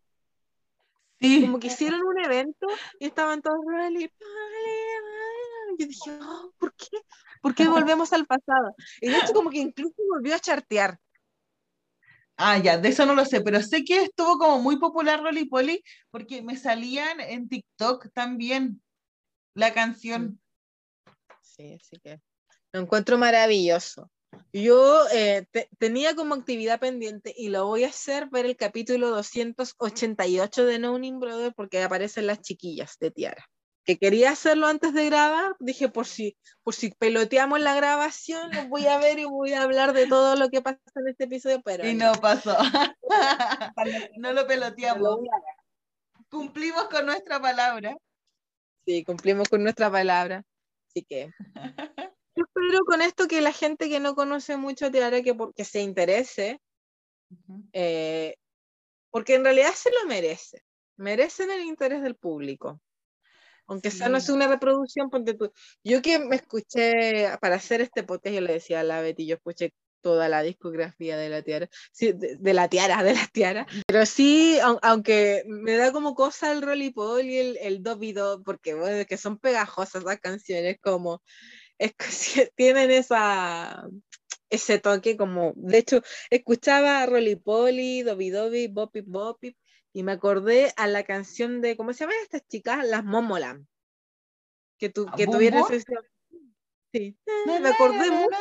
Sí. Como que hicieron un evento y estaban todos Rolly Polly, yo dije, oh, ¿por qué? ¿Por qué (laughs) volvemos al pasado? Y de hecho como que incluso volvió a chartear. Ah, ya, de eso no lo sé, pero sé que estuvo como muy popular Rolly Polly porque me salían en TikTok también la canción. Sí, así que lo encuentro maravilloso. Yo eh, tenía como actividad pendiente y lo voy a hacer ver el capítulo 288 de No Name Brother porque aparecen las chiquillas de Tiara que quería hacerlo antes de grabar, dije por si, por si peloteamos la grabación, lo voy a ver y voy a hablar de todo lo que pasa en este episodio, pero... Y no, pasó. (laughs) no lo peloteamos. Cumplimos con nuestra palabra. Sí, cumplimos con nuestra palabra. Así que... (laughs) Yo espero con esto que la gente que no conoce mucho te hará que, porque se interese, eh, porque en realidad se lo merece. Merecen el interés del público aunque esa no es una reproducción, ponte tú. Yo que me escuché, para hacer este podcast, yo le decía a la Betty, yo escuché toda la discografía de la tiara, sí, de, de la tiara, de la tiara, pero sí, au- aunque me da como cosa el Rollipol y el, el Dobby Dob, porque bueno, que son pegajosas las canciones, como es que (laughs) sí, tienen esa ese toque como, de hecho, escuchaba Rollipoli, Dobby Dobby, Bopip Bopip, y me acordé a la canción de, ¿cómo se llaman estas chicas? Las Momoland, que, tu, que ¿Boom tuvieron Sí, me acordé mucho.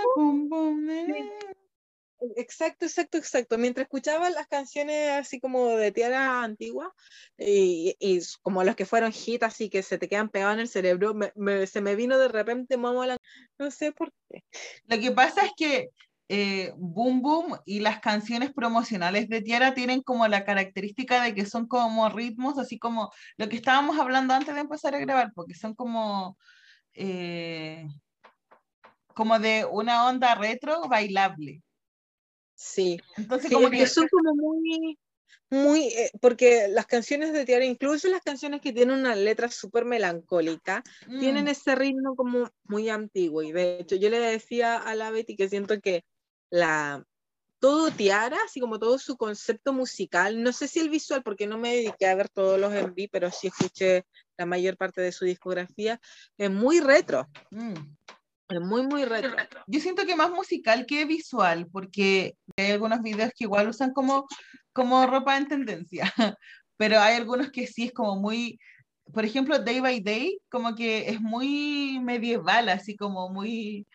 Exacto, exacto, exacto. Mientras escuchaba las canciones así como de tierra antigua y, y como los que fueron hit así que se te quedan pegados en el cerebro, me- me- se me vino de repente Momoland, no sé por qué. Lo que pasa es que eh, Boom Boom y las canciones promocionales de Tiara tienen como la característica de que son como ritmos, así como lo que estábamos hablando antes de empezar a grabar, porque son como, eh, como de una onda retro bailable. Sí, Entonces, sí, como que son como muy, muy, eh, porque las canciones de Tiara, incluso las canciones que tienen una letra súper melancólica, tienen mm, ese ritmo como muy antiguo. Y de hecho, yo le decía a la Betty que siento que la todo Tiara, así como todo su concepto musical, no sé si el visual, porque no me dediqué a ver todos los MV, pero sí escuché la mayor parte de su discografía, es muy retro, mm. es muy, muy retro. Yo siento que más musical que visual, porque hay algunos videos que igual usan como, como ropa en tendencia, (laughs) pero hay algunos que sí es como muy, por ejemplo, Day by Day, como que es muy medieval, así como muy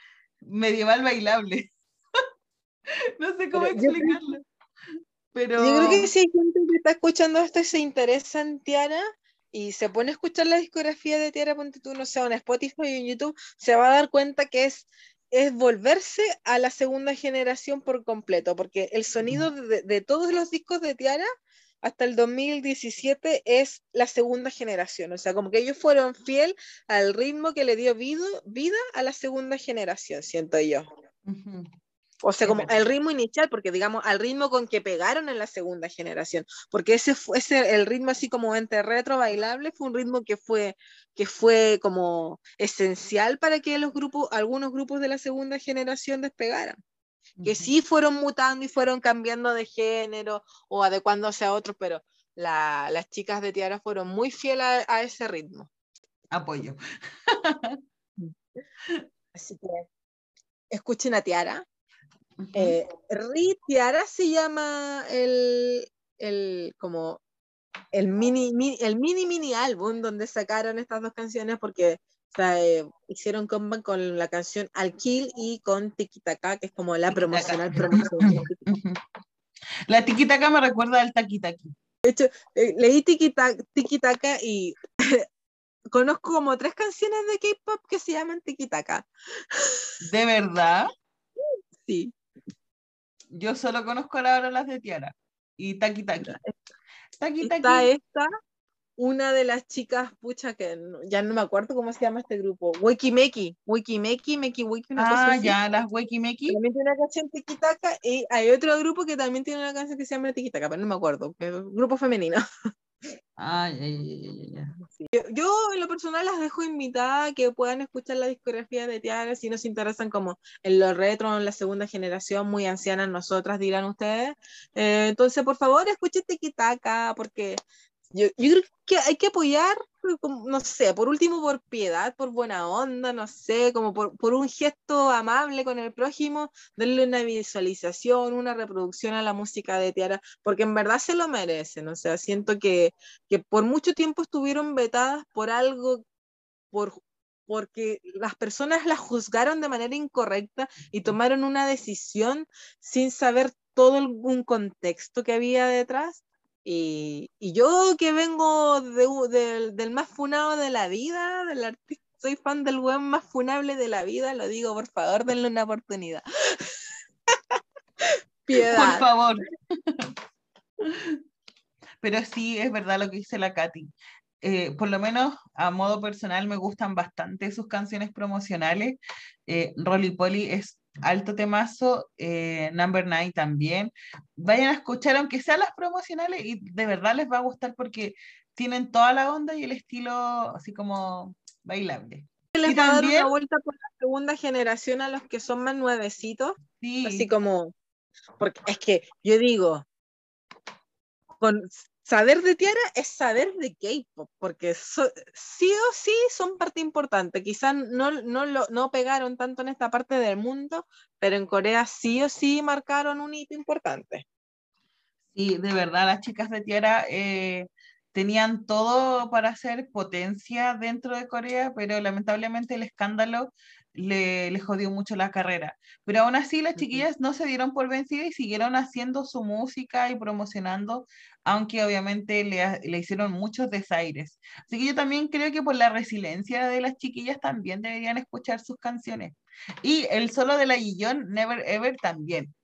medieval bailable. (laughs) No sé cómo Pero yo- explicarlo. Pero Yo creo que si hay gente que está escuchando esto y se interesa en Tiara y se pone a escuchar la discografía de Tiara, ponte tú, no sé, en Spotify o en YouTube, se va a dar cuenta que es, es volverse a la segunda generación por completo, porque el sonido de, de todos los discos de Tiara hasta el 2017 es la segunda generación, o sea, como que ellos fueron fiel al ritmo que le dio vida, vida a la segunda generación, siento yo. O sea, como el ritmo inicial, porque digamos, al ritmo con que pegaron en la segunda generación, porque ese fue ese, el ritmo así como entre retro bailable, fue un ritmo que fue, que fue como esencial para que los grupos, algunos grupos de la segunda generación despegaran. Que sí fueron mutando y fueron cambiando de género o adecuándose a otros, pero la- las chicas de Tiara fueron muy fieles a, a ese ritmo. Apoyo. (laughs) Así que escuchen a Tiara. Ujú. Eh, Ri Tiara se llama el, el como el mini, mini- el mini mini álbum donde sacaron estas dos canciones porque o sea, eh, hicieron comeback con la canción Al Kill y con Tiki Taka, que es como la promocional promocional. La tiquitaca me recuerda al taquitaqui. Eh, leí Tiki Ta- Tiki y (laughs) conozco como tres canciones de K-pop que se llaman Tiki Taka. ¿De verdad? Sí. Yo solo conozco ahora las de Tiara y Taki Taki. Taki Está Taki. esta, una de las chicas, pucha, que no- ya no me acuerdo cómo se llama este grupo. Wikimeki, Wikimeki, Meki Wiki, una cosa Ah, así. ya, las Weki Meki. También tiene una canción Tikitaka y hay otro grupo que también tiene una canción que se llama Tikitaka, pero no me acuerdo. pero grupo femenino. (laughs) Ah. Yo, en lo personal las dejo invitadas a que puedan escuchar la discografía de Tiara si nos interesan como en los retro, en la segunda generación, muy ancianas nosotras, dirán ustedes. Eh, entonces, por favor, escuchen Tikitaka porque yo, yo creo que hay que apoyar, no sé, por último por piedad, por buena onda, no sé, como por, por un gesto amable con el prójimo, darle una visualización, una reproducción a la música de Tiara, porque en verdad se lo merecen, o sea, siento que que por mucho tiempo estuvieron vetadas por algo, por, porque las personas las juzgaron de manera incorrecta y tomaron una decisión sin saber todo el- un contexto que había detrás. Y, y yo que vengo de u- del, más funado de la vida, del artista, soy fan del web más funable de la vida, lo digo, por favor, denle una oportunidad. (laughs) Por Piedad. favor. (laughs) Pero sí, es verdad lo que dice la Katy. Eh, por lo menos a modo personal me gustan bastante sus canciones promocionales. Eh, Rolly Polly es alto temazo, eh, Number Nine también. Vayan a escuchar, aunque sean las promocionales, y de verdad les va a gustar porque tienen toda la onda y el estilo así como bailable. les Y va a dar también- una vuelta por la segunda generación a los que son más nuevecitos. Sí. Así como, porque es que yo digo, con saber de Tiara es saber de K-pop, porque so- sí o sí son parte importante. Quizás no, no, no pegaron tanto en esta parte del mundo, pero en Corea sí o sí marcaron un hito importante. Sí, de verdad, las chicas de Tiara eh, tenían todo para ser potencia dentro de Corea, pero lamentablemente el escándalo le, le jodió mucho la carrera. Pero aún así las chiquillas no se dieron por vencidas y siguieron haciendo su música y promocionando, aunque obviamente le, le hicieron muchos desaires. Así que yo también creo que por la resiliencia de las chiquillas también deberían escuchar sus canciones. Y el solo de la Guillón, Never Ever, también.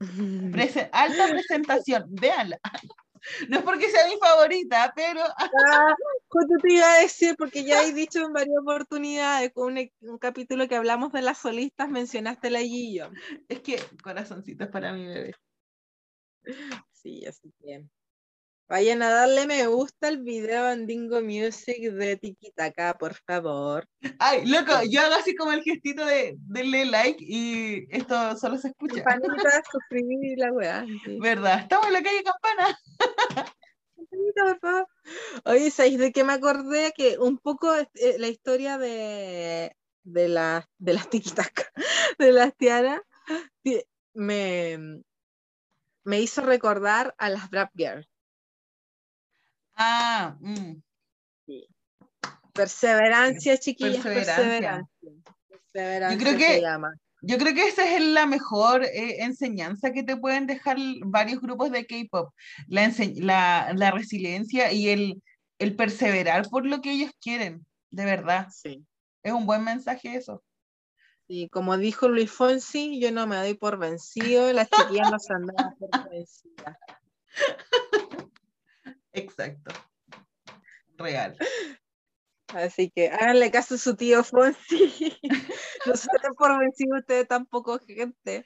(laughs) Prese- alta presentación, véanla. (laughs) No es porque sea mi favorita, pero Ah, justo te iba a decir, porque ya he dicho en varias oportunidades, con un, un capítulo que hablamos de las solistas, mencionaste la Gillo. es que corazoncitos para mi bebé. Sí, así que. Vayan a darle me gusta al video Andingo Music de Tiki Taka, por favor. Ay, loco, yo hago así como el gestito de denle like y esto solo se escucha. Campanita, suscribir y la weá. sí. ¿Verdad? Estamos en la calle Campana. (laughs) Oye, ¿sabéis de qué me acordé? Que un poco eh, la historia de, de, la, de las Tiki Taka, (laughs) de las Tiara, ti- me, me hizo recordar a las Brap Girls. Ah, mm, Perseverancia, chiquillas, Perseverancia. perseverancia. Perseverancia creo se que- llama. Yo creo que esa es la mejor eh, enseñanza que te pueden dejar varios grupos de K-pop. La, la, la resiliencia y el, el perseverar por lo que ellos quieren, de verdad. Sí. Es un buen mensaje eso. Sí, como dijo Luis Fonsi, yo no me doy por vencido, las chiquillas no se andaban por (laughs) vencidas. Exacto. Real. Así que háganle caso a su tío Fonsi. No se den por vencido ustedes tampoco, gente.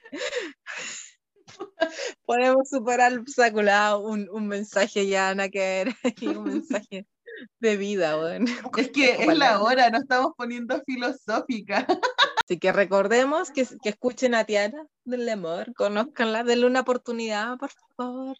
Podemos superar el obstaculado, un, un mensaje ya, Ana, que ver, (laughs) y un mensaje de vida, bueno. Es que es la hora, no estamos poniendo filosófica. Así que recordemos que, que escuchen a Tiara del amor, conozcanla, denle una oportunidad, por favor.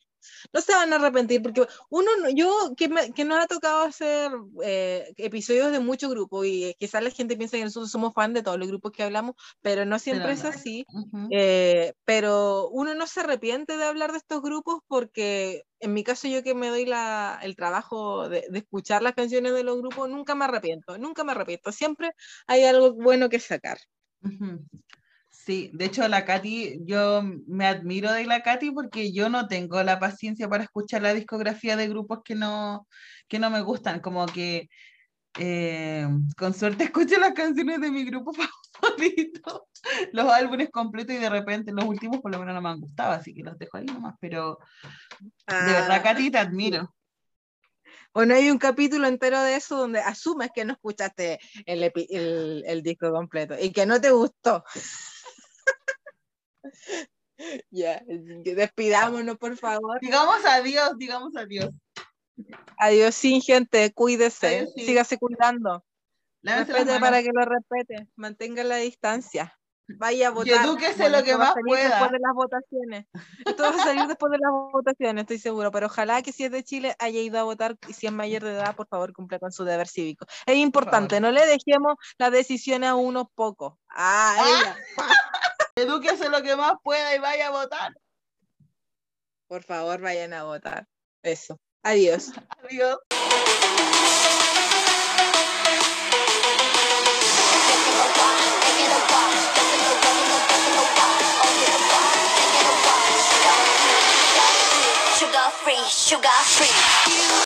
No se van a arrepentir, porque uno, no- yo que, me, que nos ha tocado hacer eh, episodios de muchos grupos y quizás la gente piensa que nosotros somos fan de todos los grupos que hablamos, pero no siempre Pero es así. Eh, pero uno no se arrepiente de hablar de estos grupos porque en mi caso yo que me doy la, el trabajo de, de escuchar las canciones de los grupos, nunca me arrepiento, nunca me arrepiento. Siempre hay algo bueno que sacar. Sí, de hecho la Katy, yo me admiro de la Katy porque yo no tengo la paciencia para escuchar la discografía de grupos que no, que no me gustan, como que eh, con suerte (laughs) escucho las canciones de mi grupo (laughs) favorito, los álbumes completos y de repente los últimos por lo menos no me han gustado, así que los dejo ahí nomás, pero de verdad Ah, Katy te admiro. Bueno, hay un capítulo entero de eso donde asumes que no escuchaste el, el disco completo y que no te gustó. (laughs) Ya, despidámonos, por favor. Digamos adiós, digamos adiós. Adiós, sin gente, cuídese, Adiós, sí. sígase cuidando. Respete para que lo respete, mantenga la distancia. Vaya a Y votar. edúquese lo que más pueda. Después de las votaciones. Esto va a salir después de las votaciones, estoy seguro. Pero ojalá que si es de Chile haya ido a votar y si es mayor de edad, por favor, cumpla con su deber cívico. Es importante, no le dejemos la decisión a unos pocos. Ah, ella. Edúquese lo que más pueda y vaya a votar. Por favor, vayan a votar. Eso. Adiós. (laughs) Adiós. Sugar free, sugar free.